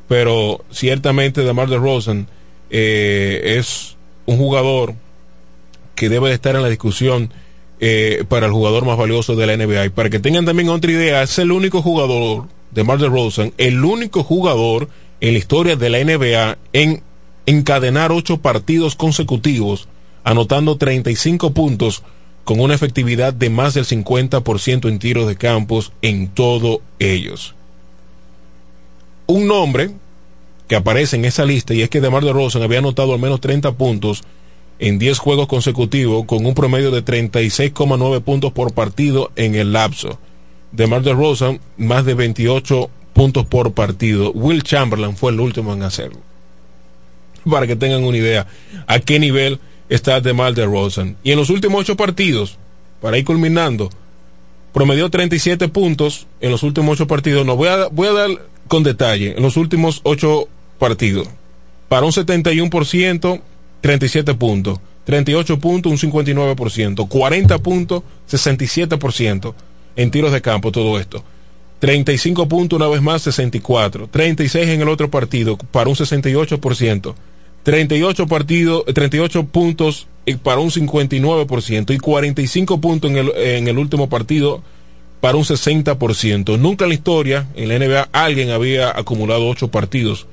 pero ciertamente DeMar DeRozan eh, es un jugador que debe de estar en la discusión eh, para el jugador más valioso de la NBA. Y para que tengan también otra idea, es el único jugador, DeMar DeRozan, el único jugador en la historia de la NBA en encadenar ocho partidos consecutivos, anotando 35 puntos con una efectividad de más del 50% en tiros de campos en todos ellos. Un nombre que aparece en esa lista y es que DeMar DeRozan había anotado al menos 30 puntos en 10 juegos consecutivos con un promedio de 36,9 puntos por partido en el lapso. DeMar DeRozan más de 28 puntos por partido. Will Chamberlain fue el último en hacerlo. Para que tengan una idea a qué nivel está DeMar DeRozan. Y en los últimos ocho partidos, para ir culminando, promedió 37 puntos en los últimos ocho partidos. No voy a, voy a dar con detalle, en los últimos ocho partidos. Para un 71%, 37 puntos. 38 puntos, un 59%. 40 puntos, 67% en tiros de campo, todo esto. 35 puntos, una vez más, 64. 36 en el otro partido, para un 68%. 38 partidos, 38 puntos para un 59% y 45 puntos en el, en el último partido para un 60%. Nunca en la historia, en la NBA, alguien había acumulado 8 partidos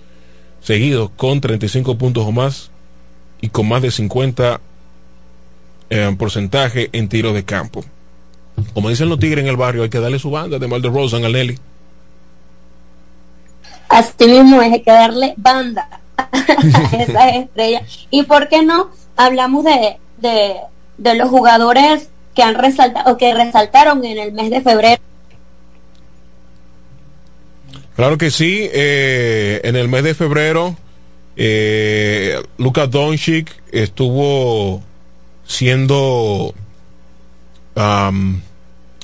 seguidos con 35 puntos o más y con más de 50 eh, porcentaje en tiros de campo. Como dicen los tigres en el barrio, hay que darle su banda de Mal de Rosan al Nelly. Así mismo hay que darle banda esas estrellas. ¿Y por qué no hablamos de, de, los jugadores que han resaltado o que resaltaron en el mes de febrero? Claro que sí, eh, en el mes de febrero eh, Lucas Doncic estuvo siendo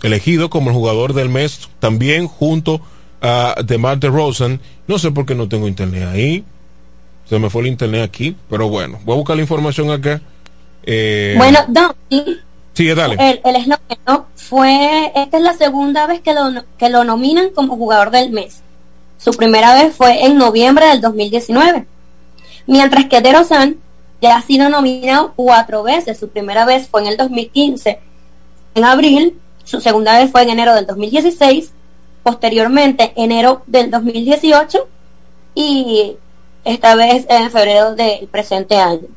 elegido como el jugador del mes también junto a DeMar DeRozan. No sé por qué no tengo internet ahí. Se me fue el internet aquí, pero bueno, voy a buscar la información acá. Eh, bueno, Don, sí, dale. El, el fue, esta es la segunda vez que lo, que lo nominan como jugador del mes. Su primera vez fue en noviembre del 2019. Mientras que DeRozan ya ha sido nominado cuatro veces. Su primera vez fue en el 2015, en abril. Su segunda vez fue en enero del 2016. Posteriormente, enero del 2018. Y esta vez en febrero del presente año.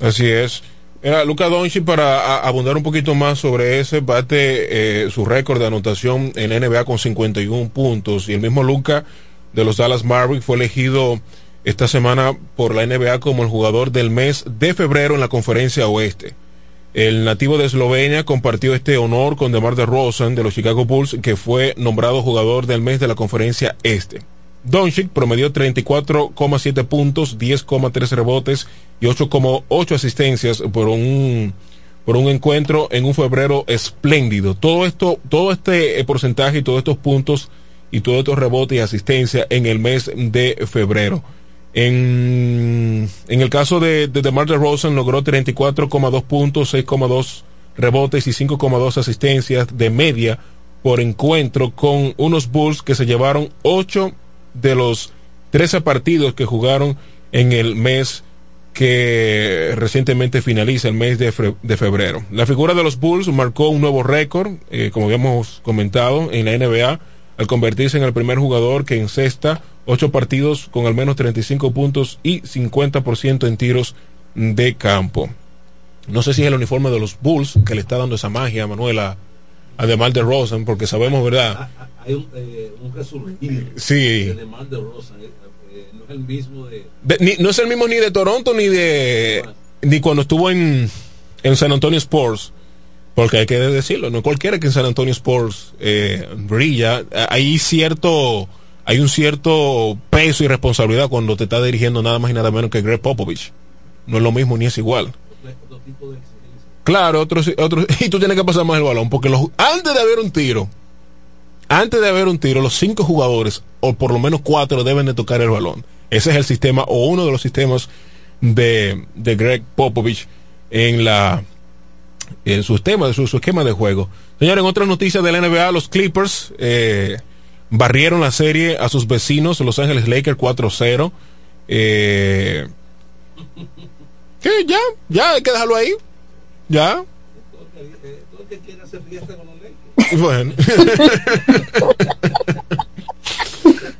Así es. Era Luca Doncic para abundar un poquito más sobre ese bate eh, su récord de anotación en la NBA con 51 puntos y el mismo Luca de los Dallas Mavericks fue elegido esta semana por la NBA como el jugador del mes de febrero en la conferencia oeste. El nativo de Eslovenia compartió este honor con DeMar DeRozan de los Chicago Bulls, que fue nombrado jugador del mes de la conferencia este. Doncic promedió 34,7 puntos, 10,3 rebotes y 8,8 asistencias por un por un encuentro en un febrero espléndido. Todo esto, todo este eh, porcentaje y todos estos puntos y todos estos rebotes y asistencia en el mes de febrero. En, en el caso de, de DeMar DeRozan logró 34,2 puntos, 6,2 rebotes y 5,2 asistencias de media por encuentro con unos Bulls que se llevaron 8 de los 13 partidos que jugaron en el mes que recientemente finaliza el mes de, de febrero. La figura de los Bulls marcó un nuevo récord, eh, como habíamos comentado, en la NBA, al convertirse en el primer jugador que encesta ocho partidos con al menos 35 puntos y 50% en tiros de campo. No sé si es el uniforme de los Bulls que le está dando esa magia, Manuela, además de Rosen, porque sabemos, ¿verdad? Hay un, eh, un resurgir Sí. de DeMar DeRozan, eh, eh, no es el mismo de De- ni- no es el mismo ni de Toronto ni de ni cuando estuvo en, en San Antonio Sports porque hay que decirlo no cualquiera que en San Antonio Sports eh, brilla hay cierto hay un cierto peso y responsabilidad cuando te está dirigiendo nada más y nada menos que Greg Popovich no es lo mismo ni es igual otro tipo de exigencia. Claro, otros, otros, y tú tienes que pasar más el balón, porque los, antes de haber un tiro, antes de haber un tiro, los cinco jugadores, o por lo menos cuatro, deben de tocar el balón. Ese es el sistema, o uno de los sistemas de, de Greg Popovich en la en su su, su esquema de juego. Señores, en otras noticias de la NBA, los Clippers eh, barrieron la serie a sus vecinos, Los Ángeles Lakers 4-0. Eh. Ya, ya, hay que dejarlo ahí. Ya. Todo el que quiere hacer fiesta con los Lakers. Bueno.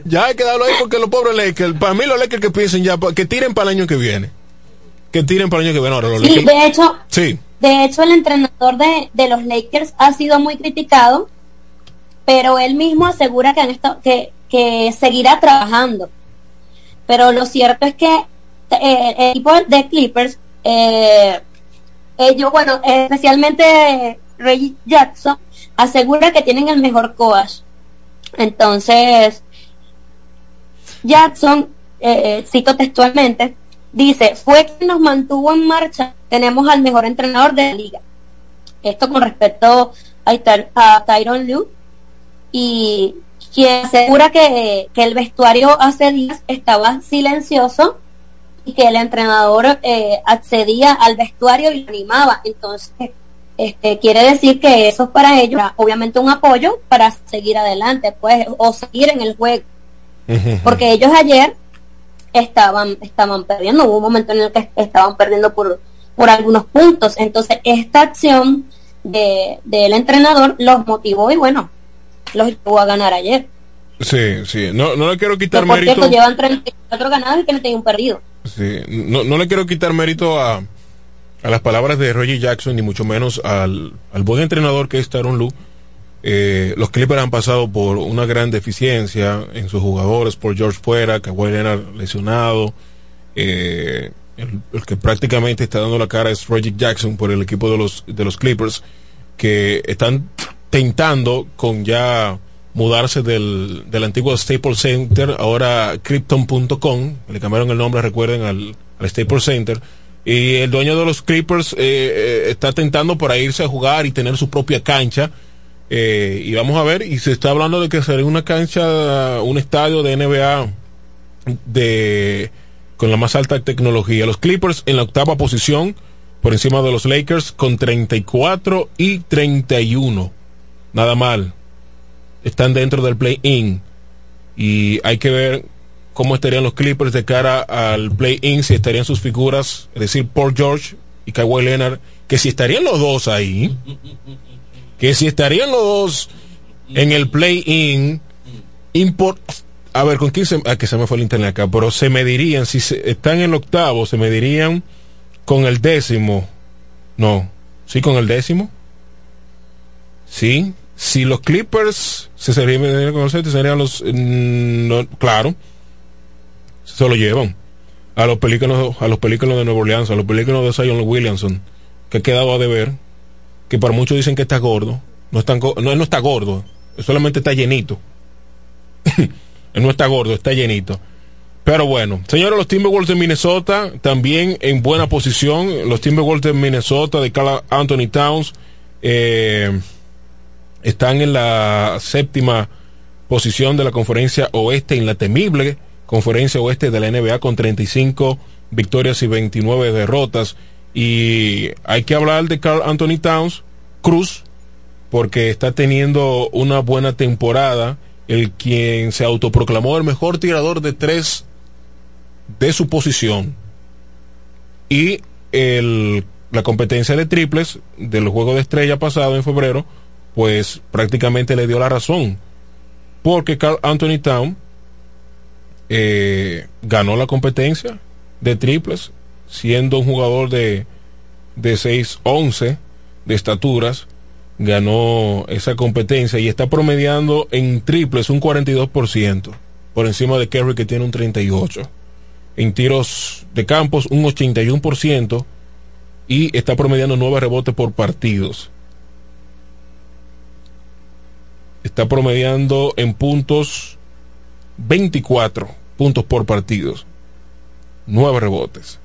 ya hay que darlo ahí porque los pobres Lakers, para mí los Lakers que piensen ya, que tiren para el año que viene. Que tiren para el año que viene ahora. Los Sí, Lakers- de hecho, sí. de hecho el entrenador de, de los Lakers ha sido muy criticado, pero él mismo asegura que, han estado, que, que seguirá trabajando. Pero lo cierto es que eh, el equipo de Clippers, eh, ellos, bueno, especialmente Reggie Jackson, asegura que tienen el mejor coach. Entonces, Jackson, eh, eh, cito textualmente, dice, fue quien nos mantuvo en marcha, tenemos al mejor entrenador de la liga. Esto con respecto a, a Tyron Lue y quien asegura que, que el vestuario hace días estaba silencioso y que el entrenador eh, accedía al vestuario y lo animaba. Entonces, este, quiere decir que eso es para ellos, era obviamente un apoyo para seguir adelante, pues, o seguir en el juego. Porque ellos ayer estaban, estaban perdiendo, hubo un momento en el que estaban perdiendo por, por algunos puntos. Entonces, esta acción de, del entrenador los motivó y bueno, los llevó a ganar ayer. Sí, sí. No, no le quiero quitar por mérito. cierto llevan 34 ganados y 31 perdidos. Sí, no, no le quiero quitar mérito a, a las palabras de Reggie Jackson, ni mucho menos al, al buen entrenador que es Taron Lu. Eh, los Clippers han pasado por una gran deficiencia en sus jugadores, por George fuera, Kawhi Leonard lesionado. eh, el, que prácticamente está dando la cara es Reggie Jackson por el equipo de los, de los Clippers, que están tentando con ya mudarse del, del antiguo Staples Center, ahora Krypton.com, le cambiaron el nombre, recuerden, al, al Staples Center. Y el dueño de los Clippers eh, eh, está tentando para irse a jugar y tener su propia cancha. Eh, y vamos a ver, y se está hablando de que será una cancha, un estadio de NBA de con la más alta tecnología. Los Clippers en la octava posición, por encima de los Lakers, con 34 y 31. Nada mal. Están dentro del play-in. Y hay que ver cómo estarían los Clippers de cara al play-in, si estarían sus figuras, es decir, Paul George y Kawhi Leonard, que si estarían los dos ahí, que si estarían los dos en el play-in, a ver, ¿con quién se, ah, que se me fue el internet acá? Pero se medirían, si se, están en el octavo, se medirían con el décimo No. Sí, con el décimo. Sí. Si los Clippers se serían con serían los. mm, no, claro. Se lo llevan. A los pelícanos, a los pelícanos de Nueva Orleans, a los pelícanos de Zion Williamson, que ha quedado a deber, que para muchos dicen que está gordo. No, está, no, no está gordo, solamente está llenito. él no está gordo, está llenito. Pero bueno, señores, los Timberwolves de Minnesota también en buena posición. Los Timberwolves de Minnesota de Carl Anthony Towns eh, están en la séptima posición de la conferencia oeste, en la temible conferencia oeste de la NBA con 35 victorias y 29 derrotas. Y hay que hablar de Carl Anthony Towns, Cruz, porque está teniendo una buena temporada. El quien se autoproclamó el mejor tirador de tres de su posición. Y el, la competencia de triples del juego de estrella pasado en febrero, pues prácticamente le dio la razón. Porque Carl Anthony Town eh, ganó la competencia de triples, siendo un jugador de, de 6'11 de estaturas, ganó esa competencia y está promediando en triples un 42%, por encima de Kerry que tiene un 38% en tiros de campos un 81% y está promediando nueve rebotes por partidos. Está promediando en puntos 24 puntos por partidos. Nueve rebotes.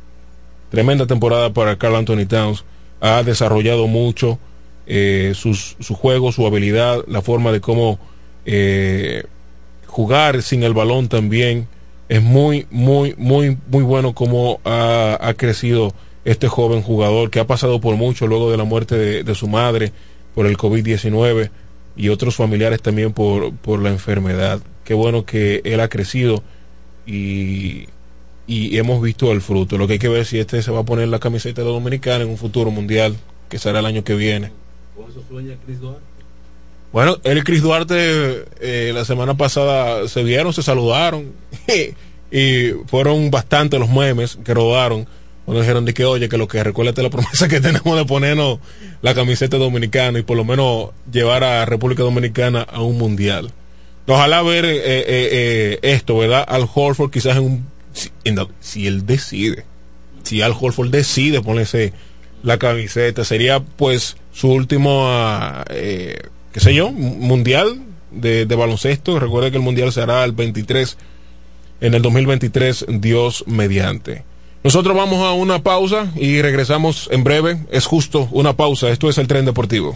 Tremenda temporada para Carl Anthony Towns. Ha desarrollado mucho eh, su juego, su habilidad, la forma de cómo eh, jugar sin el balón también es muy, muy, muy, muy bueno como ha, ha, crecido este joven jugador que ha pasado por mucho luego de la muerte de, de su madre por el COVID-19 y otros familiares también por, por la enfermedad. Qué bueno que él ha crecido y, y hemos visto el fruto. Lo que hay que ver si este se va a poner la camiseta de Dominicana en un futuro mundial, que será el año que viene. ¿Con eso sueña Chris Duarte? Bueno, él y Chris Duarte eh, la semana pasada se vieron, se saludaron y fueron bastante los memes que rodaron cuando dijeron de que oye, que lo que recuérdate la promesa que tenemos de ponernos la camiseta dominicana y por lo menos llevar a República Dominicana a un mundial. Ojalá ver eh, eh, eh, esto, ¿verdad? Al Horford quizás en un... Si, él decide, si Al Horford decide ponerse la camiseta, sería pues su último... Eh, qué sé yo, mundial de, de, baloncesto. Recuerda que el mundial será el 23, en el 2023, Dios mediante. Nosotros vamos a una pausa y regresamos en breve. Es justo una pausa. Esto es el tren deportivo.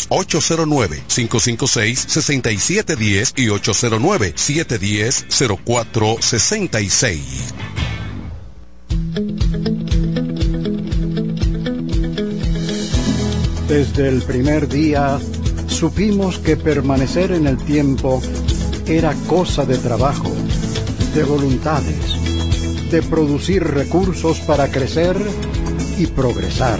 809-556-6710 y 809-710-0466. Desde el primer día supimos que permanecer en el tiempo era cosa de trabajo, de voluntades, de producir recursos para crecer y progresar.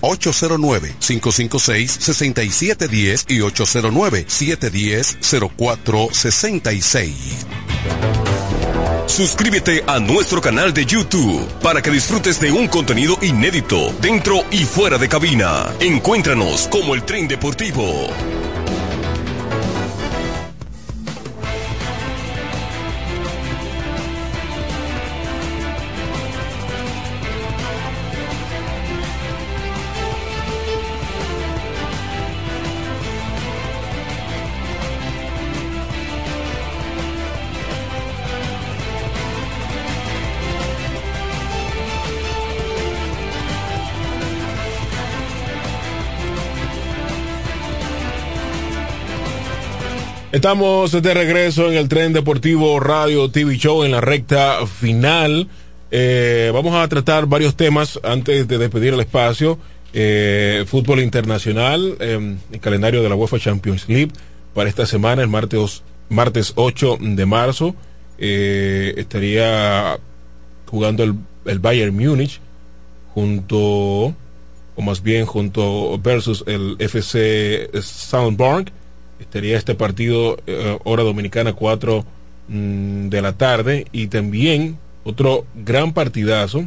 809-556-6710 y 809-710-0466. Suscríbete a nuestro canal de YouTube para que disfrutes de un contenido inédito dentro y fuera de cabina. Encuéntranos como el tren deportivo. Estamos de regreso en el tren deportivo Radio TV Show en la recta final. Eh, vamos a tratar varios temas antes de despedir el espacio. Eh, fútbol internacional, eh, el calendario de la UEFA Champions League para esta semana, el martes, martes 8 de marzo. eh, estaría jugando el, el Bayern Múnich junto, o más bien junto versus el FC Soundborg estaría este partido eh, hora dominicana 4 mm, de la tarde y también otro gran partidazo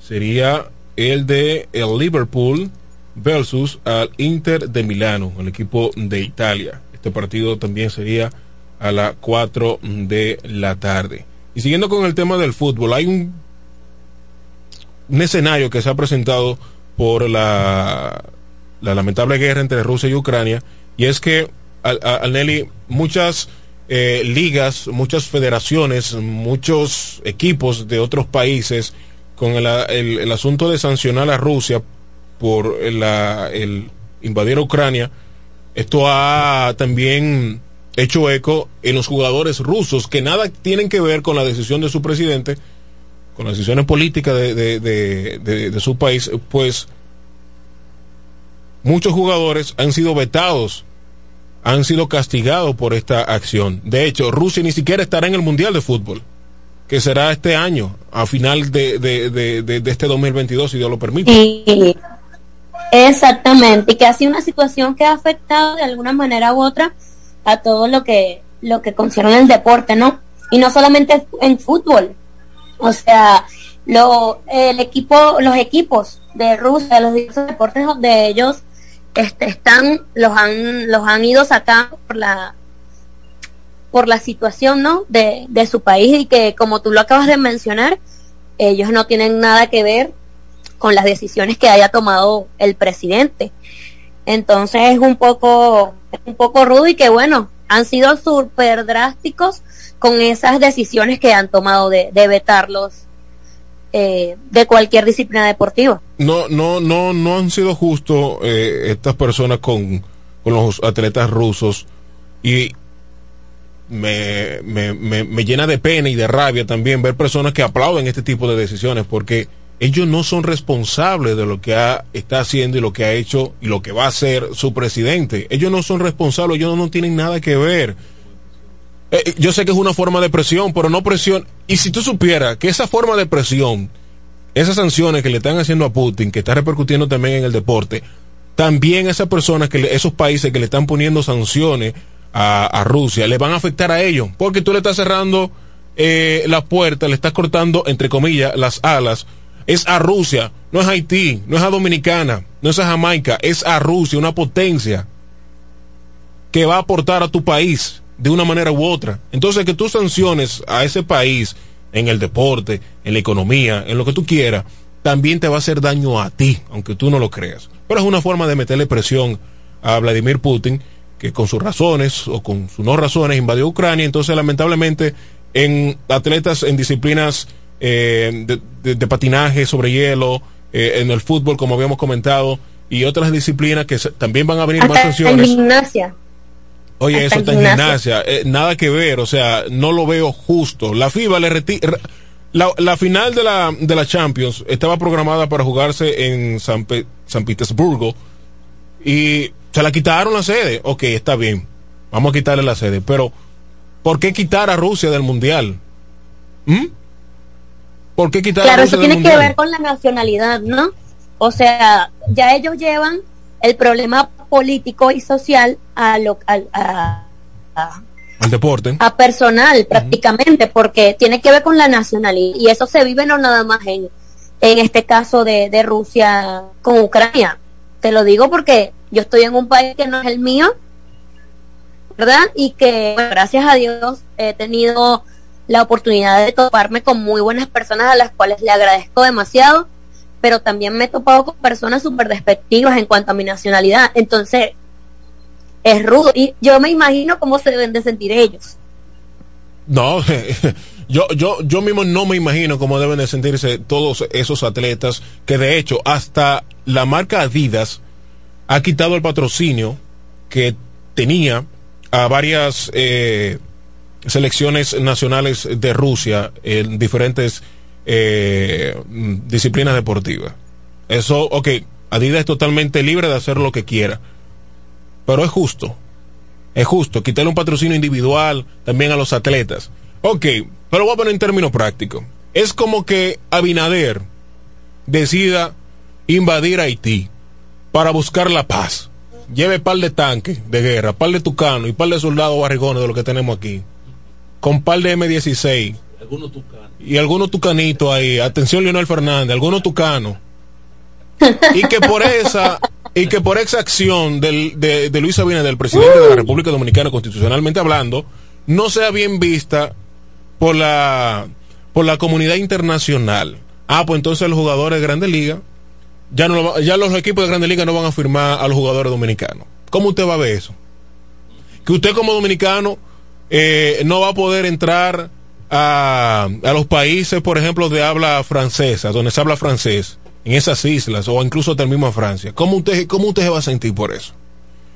sería el de el Liverpool versus al Inter de Milano, el equipo de Italia. Este partido también sería a las 4 de la tarde. Y siguiendo con el tema del fútbol, hay un, un escenario que se ha presentado por la, la lamentable guerra entre Rusia y Ucrania, y es que, al, Nelly, muchas eh, ligas, muchas federaciones, muchos equipos de otros países, con el, el, el asunto de sancionar a Rusia por el invadir Ucrania, esto ha también hecho eco en los jugadores rusos que nada tienen que ver con la decisión de su presidente, con las decisiones políticas de, de su país, pues muchos jugadores han sido vetados, han sido castigados por esta acción. De hecho, Rusia ni siquiera estará en el Mundial de Fútbol, que será este año, a final de, de, de, de este 2022, si Dios lo permite. Sí, exactamente, y que ha sido una situación que ha afectado de alguna manera u otra a todo lo que, lo que concierne el deporte, ¿no? Y no solamente en fútbol, o sea, lo, el equipo, los equipos de Rusia, los diversos deportes donde ellos este, están, los han, los han ido sacando por la, por la situación, ¿no? De, de su país y que, como tú lo acabas de mencionar, ellos no tienen nada que ver con las decisiones que haya tomado el presidente. Entonces es un poco, un poco rudo y que bueno, han sido súper drásticos con esas decisiones que han tomado de, de vetarlos eh, de cualquier disciplina deportiva. No, no, no, no han sido justos eh, estas personas con, con los atletas rusos y me, me, me, me, llena de pena y de rabia también ver personas que aplauden este tipo de decisiones porque ellos no son responsables de lo que ha, está haciendo y lo que ha hecho y lo que va a hacer su presidente. Ellos no son responsables, ellos no tienen nada que ver. Eh, yo sé que es una forma de presión, pero no presión. Y si tú supieras que esa forma de presión esas sanciones que le están haciendo a Putin, que está repercutiendo también en el deporte, también esas personas, que esos países que le están poniendo sanciones a, Rusia, le van a afectar a ellos, porque tú le estás cerrando eh, la puerta, le estás cortando, entre comillas, las alas. Es a Rusia, no es Haití, no es a Dominicana, no es a Jamaica, es a Rusia, una potencia que va a aportar a tu país de una manera u otra. Entonces, que tú sanciones a ese país en el deporte, en la economía, en lo que tú quieras, también te va a hacer daño a ti, aunque tú no lo creas. Pero es una forma de meterle presión a Vladimir Putin, que con sus razones o con sus no razones invadió Ucrania. Entonces, lamentablemente, en atletas en disciplinas eh, de, patinaje sobre hielo, eh, en el fútbol, como habíamos comentado, y otras disciplinas que también van a venir más sanciones. En gimnasia. Oye, eso está en gimnasia. Eh, nada que ver, o sea, no lo veo justo. La FIBA le retira. La, final de la, de la Champions estaba programada para jugarse en San, San Petersburgo y se la quitaron la sede. Ok, está bien. Vamos a quitarle la sede. Pero, ¿por qué quitar a Rusia del Mundial? ¿Mm? ¿Por qué quitar claro, a Rusia eso tiene que ver con la nacionalidad, ¿no? O sea, ya ellos llevan el problema político y social a lo a, al deporte. a personal prácticamente porque tiene que ver con la nacionalidad y eso se vive no nada más en en este caso de, de Rusia con Ucrania. Te lo digo porque yo estoy en un país que no es el mío verdad y que gracias a Dios he tenido la oportunidad de toparme con muy buenas personas a las cuales le agradezco demasiado pero también me he topado con personas súper despectivas en cuanto a mi nacionalidad. Entonces, es rudo. Y yo me imagino cómo se deben de sentir ellos. No, yo, yo, yo mismo no me imagino cómo deben de sentirse todos esos atletas que de hecho hasta la marca Adidas ha quitado el patrocinio que tenía a varias eh, selecciones nacionales de Rusia en diferentes eh, disciplinas deportivas. Eso, ok, Adidas es totalmente libre de hacer lo que quiera, pero es justo, es justo, quitarle un patrocinio individual también a los atletas. Ok, pero voy a poner en términos prácticos. Es como que Abinader decida invadir Haití para buscar la paz. Lleve par de tanques de guerra, par de tucanos y par de soldados barrigones de lo que tenemos aquí. Con par de M16. Algunos tucanos y algunos tucanitos ahí, atención Leonel Fernández, algunos tucanos, y que por esa y que por esa acción del, de, Luis Abinader, del presidente de la República Dominicana, constitucionalmente hablando, no sea bien vista por la por la comunidad internacional. Ah, pues entonces los jugadores de Grandes Ligas, ya no ya los equipos de Grandes Ligas no van a firmar a los jugadores dominicanos. ¿Cómo usted va a ver eso? Que usted como dominicano eh, no va a poder entrar a, a los países, por ejemplo, de habla francesa, donde se habla francés, en esas islas o incluso hasta el mismo Francia, ¿cómo usted, ¿cómo usted se va a sentir por eso?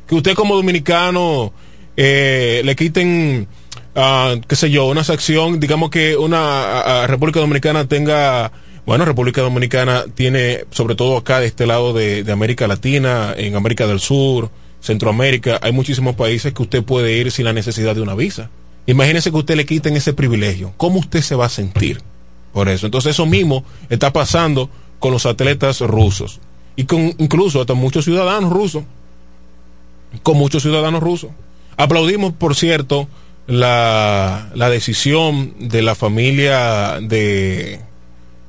Que usted como dominicano eh, le quiten, uh, qué sé yo, una sección, digamos que una República Dominicana tenga, bueno, República Dominicana tiene, sobre todo acá de este lado de, de América Latina, en América del Sur, Centroamérica, hay muchísimos países que usted puede ir sin la necesidad de una visa. Imagínese que usted le quiten ese privilegio. ¿Cómo usted se va a sentir por eso? Entonces eso mismo está pasando con los atletas rusos y con incluso hasta muchos ciudadanos rusos. Con muchos ciudadanos rusos. Aplaudimos, por cierto, la, la decisión de la familia de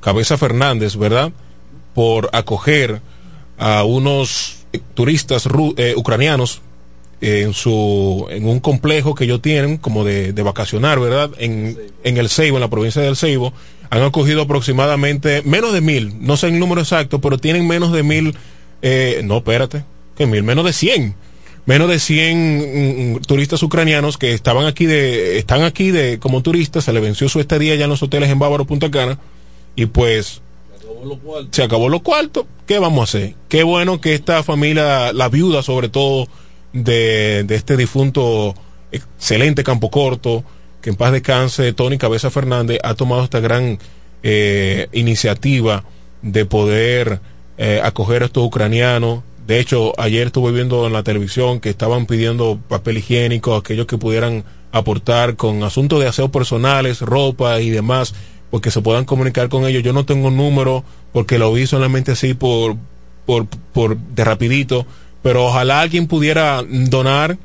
Cabeza Fernández, ¿verdad? Por acoger a unos turistas eh, ucranianos en su en un complejo que ellos tienen como de, de vacacionar, ¿verdad? En, en el Ceibo, en la provincia del Ceibo, han acogido aproximadamente menos de mil, no sé el número exacto, pero tienen menos de mil, eh, no, espérate, que mil, menos de cien, menos de cien mm, turistas ucranianos que estaban aquí de, están aquí de como turistas, se le venció su estadía ya en los hoteles en Bávaro, Punta Cana, y pues se acabó los cuartos, ¿qué vamos a hacer? Qué bueno que esta familia, la viuda sobre todo, de, de este difunto excelente campo corto, que en paz descanse, Tony Cabeza Fernández ha tomado esta gran eh, iniciativa de poder eh, acoger a estos ucranianos. De hecho, ayer estuve viendo en la televisión que estaban pidiendo papel higiénico, aquellos que pudieran aportar con asuntos de aseo personales, ropa y demás, porque se puedan comunicar con ellos. Yo no tengo número porque lo vi solamente así por, por, por de rapidito, pero ojalá alguien pudiera donar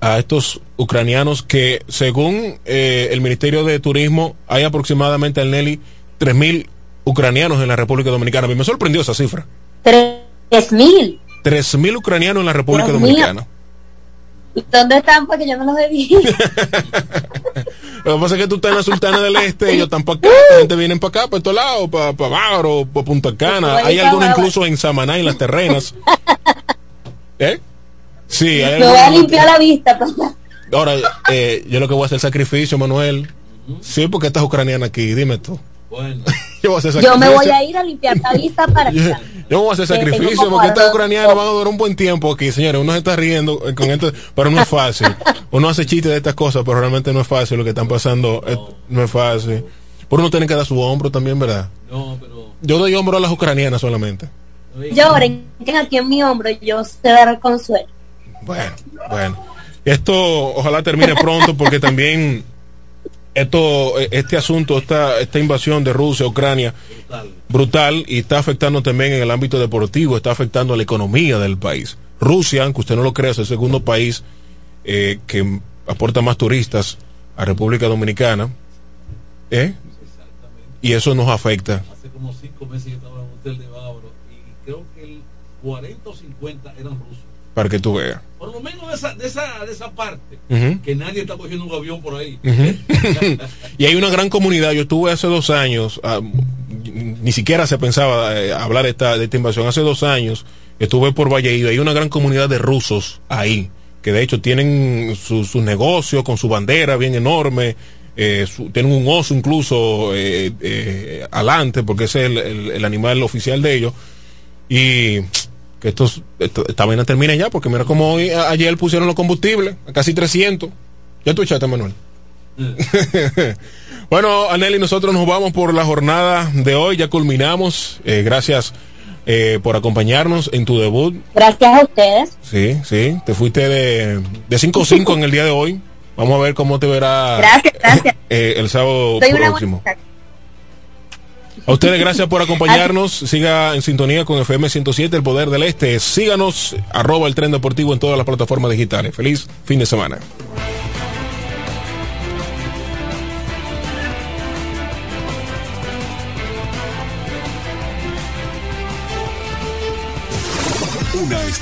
a estos ucranianos que según eh, el Ministerio de Turismo hay aproximadamente al Nelly 3.000 ucranianos en la República Dominicana. A mí me sorprendió esa cifra. Tres mil. 3.000 ucranianos en la República Dios Dominicana. ¿Y ¿Dónde están? Porque yo no los debí. Lo que pasa es que tú estás en la Sultana del Este, ellos están para acá, la gente viene para acá, para estos lados, para, para Bávaro, para Punta Cana. Pues Hay algunos incluso en Samaná, en las terrenas. ¿Eh? Sí, Me voy a limpiar la vista. pues. Ahora, eh, yo lo que voy a hacer sacrificio, Manuel. Sí, porque estás ucraniana aquí, dime tú. Bueno. Yo voy a hacer Yo sacrificio. me voy a ir a limpiar la vista para Yo, yo voy a hacer sacrificio porque estas ucranianas van a durar un buen tiempo aquí, señores. Uno se está riendo con esto, pero no es fácil. Uno hace chistes de estas cosas, pero realmente no es fácil lo que están pasando. eh, No, es fácil. Por uno tiene que dar su hombro también, ¿verdad? No, pero. Yo doy hombro a las ucranianas solamente. Lloren, que aquí en mi hombro yo sé dar consuelo. Bueno, bueno. Esto ojalá termine pronto porque también esto, este asunto, esta, esta invasión de Rusia a Ucrania, brutal y está afectando también en el ámbito deportivo, está afectando a la economía del país. Rusia, aunque usted no lo crea, es el segundo país eh, que aporta más turistas a República Dominicana. ¿eh? Y eso nos afecta. Hace como cinco meses yo estaba en un hotel de Bávaro y creo que el 40 o 50 eran rusos. Para que tú veas. Por lo menos de esa, de esa, de esa parte. Que nadie está cogiendo un avión por ahí. Y hay una gran comunidad. Yo estuve hace dos años, ah, ni siquiera se pensaba eh, hablar de esta, de esta invasión. Hace dos años estuve por Valleído. Hay una gran comunidad de rusos ahí, que de hecho tienen sus su negocios con su bandera bien enorme. eh, su- tienen un oso incluso eh, eh, alante, porque ese es el, el- el animal oficial de ellos. Y que estos, esto- esta vaina termine ya, porque mira como hoy, a- ayer pusieron los combustibles a casi 300. Ya tú echaste, Manuel. bueno, Aneli, nosotros nos vamos por la jornada de hoy, ya culminamos. Eh, gracias eh, por acompañarnos en tu debut. Gracias a ustedes. Sí, sí, te fuiste de, de 5-5 en el día de hoy. Vamos a ver cómo te verá Gracias, gracias. eh, el sábado Soy una próximo. buena A ustedes gracias por acompañarnos. Siga en sintonía con FM 107, El Poder del Este. Síganos, arroba el tren deportivo en todas las plataformas digitales. Feliz fin de semana.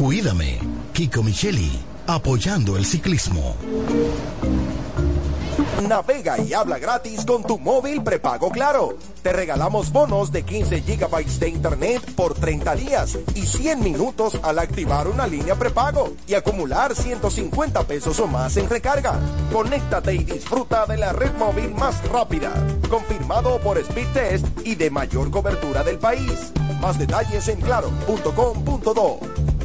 Cuídame. Kiko Micheli, apoyando el ciclismo. Navega y habla gratis con tu móvil prepago Claro. Te regalamos bonos de 15 gigabytes de internet por 30 días y 100 minutos al activar una línea prepago y acumular 150 pesos o más en recarga. Conéctate y disfruta de la red móvil más rápida, confirmado por Speedtest y de mayor cobertura del país. Más detalles en claro.com.do.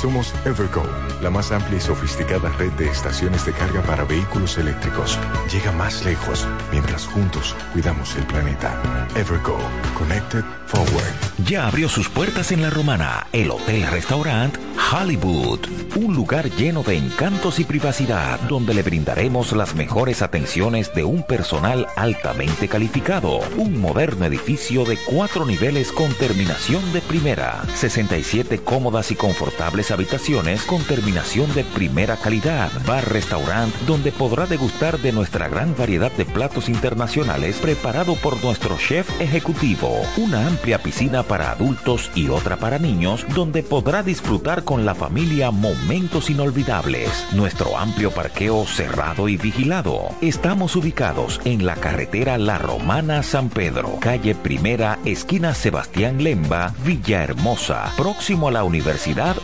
Somos Evergo, la más amplia y sofisticada red de estaciones de carga para vehículos eléctricos. Llega más lejos mientras juntos cuidamos el planeta. Evergo, Connected Forward. Ya abrió sus puertas en La Romana, el Hotel Restaurant Hollywood, un lugar lleno de encantos y privacidad, donde le brindaremos las mejores atenciones de un personal altamente calificado. Un moderno edificio de cuatro niveles con terminación de primera, 67 cómodas y confortables habitaciones con terminación de primera calidad. Bar-restaurant donde podrá degustar de nuestra gran variedad de platos internacionales preparado por nuestro chef ejecutivo. Una amplia piscina para adultos y otra para niños donde podrá disfrutar con la familia momentos inolvidables. Nuestro amplio parqueo cerrado y vigilado. Estamos ubicados en la carretera La Romana San Pedro, calle Primera, esquina Sebastián Lemba, Villahermosa, próximo a la Universidad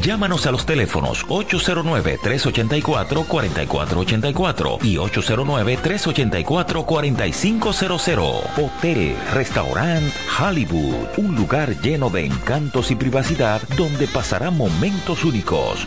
Llámanos a los teléfonos 809-384-4484 y 809-384-4500. Hotel, restaurant Hollywood, un lugar lleno de encantos y privacidad donde pasará momentos únicos.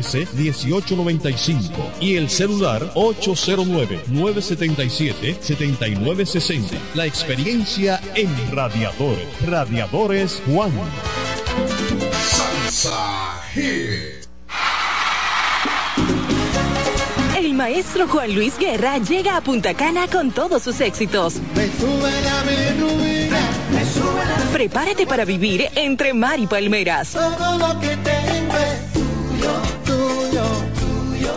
1895 y el celular 809-977-7960. La experiencia en radiadores. Radiadores Juan. Salsa El maestro Juan Luis Guerra llega a Punta Cana con todos sus éxitos. Prepárate para vivir entre mar y palmeras.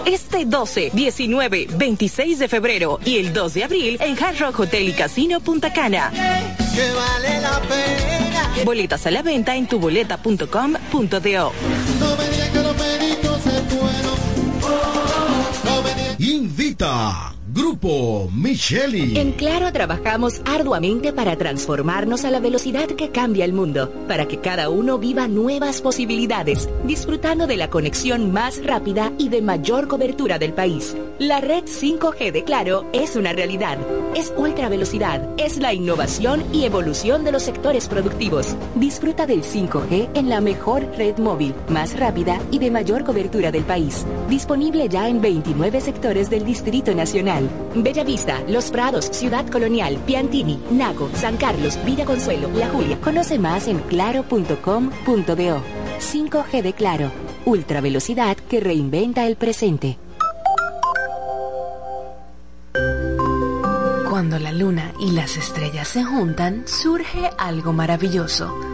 Este 12, 19, 26 de febrero y el 2 de abril en Hard Rock Hotel y Casino Punta Cana. Boletas a la venta en tuboleta.com.do. Invita. Grupo Micheli. En Claro trabajamos arduamente para transformarnos a la velocidad que cambia el mundo, para que cada uno viva nuevas posibilidades, disfrutando de la conexión más rápida y de mayor cobertura del país. La red 5G de Claro es una realidad. Es ultra velocidad, es la innovación y evolución de los sectores productivos. Disfruta del 5G en la mejor red móvil, más rápida y de mayor cobertura del país. Disponible ya en 29 sectores del Distrito Nacional. Bellavista, Los Prados, Ciudad Colonial, Piantini, Naco, San Carlos, Villa Consuelo, La Julia. Conoce más en claro.com.do. 5G de Claro. Ultra velocidad que reinventa el presente. Cuando la luna y las estrellas se juntan, surge algo maravilloso.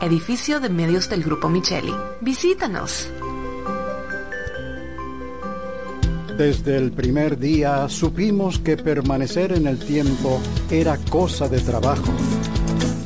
edificio de medios del Grupo Micheli. Visítanos. Desde el primer día supimos que permanecer en el tiempo era cosa de trabajo.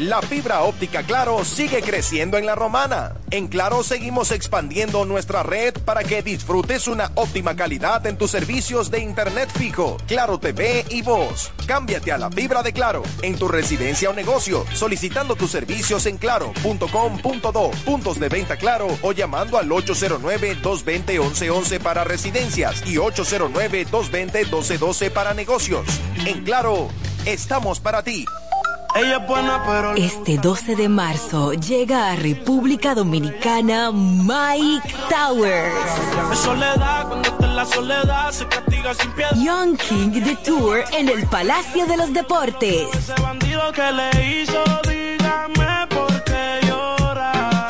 La fibra óptica Claro sigue creciendo en la romana. En Claro seguimos expandiendo nuestra red para que disfrutes una óptima calidad en tus servicios de Internet fijo, Claro TV y voz. Cámbiate a la fibra de Claro en tu residencia o negocio, solicitando tus servicios en claro.com.do, puntos de venta Claro o llamando al 809-220-1111 para residencias y 809-220-1212 para negocios. En Claro, estamos para ti. Este 12 de marzo llega a República Dominicana Mike Towers. Young King The Tour en el Palacio de los Deportes.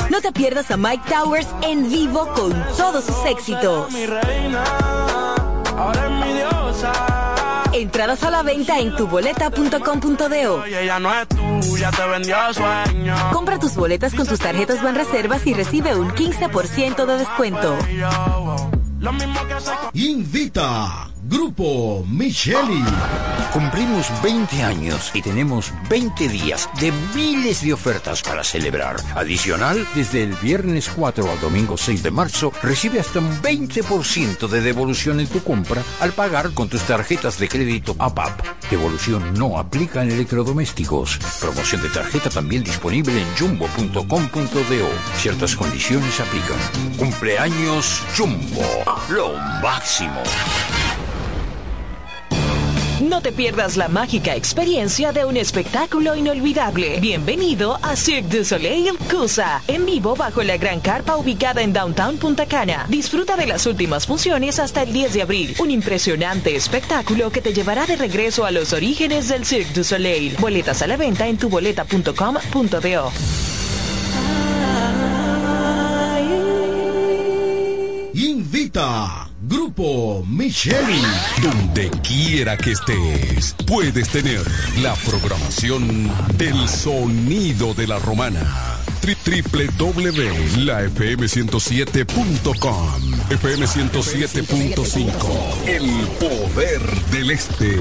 No No te pierdas a Mike Towers en vivo con todos sus éxitos. Entradas a la venta en tuboleta.com.do. Compra tus boletas con tus tarjetas Banreservas y recibe un 15% de descuento. Invita Grupo Micheli. Cumplimos 20 años y tenemos 20 días de miles de ofertas para celebrar. Adicional, desde el viernes 4 al domingo 6 de marzo, recibe hasta un 20% de devolución en tu compra al pagar con tus tarjetas de crédito APAP. Devolución no aplica en electrodomésticos. Promoción de tarjeta también disponible en jumbo.com.do. Ciertas condiciones aplican. Cumpleaños Jumbo. Lo máximo. No te pierdas la mágica experiencia de un espectáculo inolvidable. Bienvenido a Cirque du Soleil Cusa, en vivo bajo la gran carpa ubicada en Downtown Punta Cana. Disfruta de las últimas funciones hasta el 10 de abril. Un impresionante espectáculo que te llevará de regreso a los orígenes del Cirque du Soleil. Boletas a la venta en tuboleta.com.do. Invita Grupo Micheli. Donde quiera que estés, puedes tener la programación del sonido de la romana. www.lafm107.com FM 107.5 El poder del este.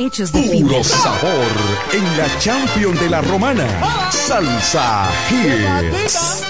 hechos de Puro fibra. sabor en la Champion de la Romana. Salsa Hits.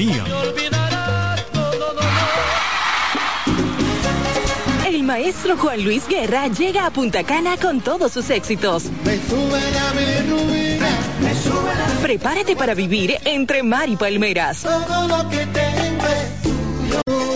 El maestro Juan Luis Guerra llega a Punta Cana con todos sus éxitos. Prepárate para vivir entre mar y palmeras.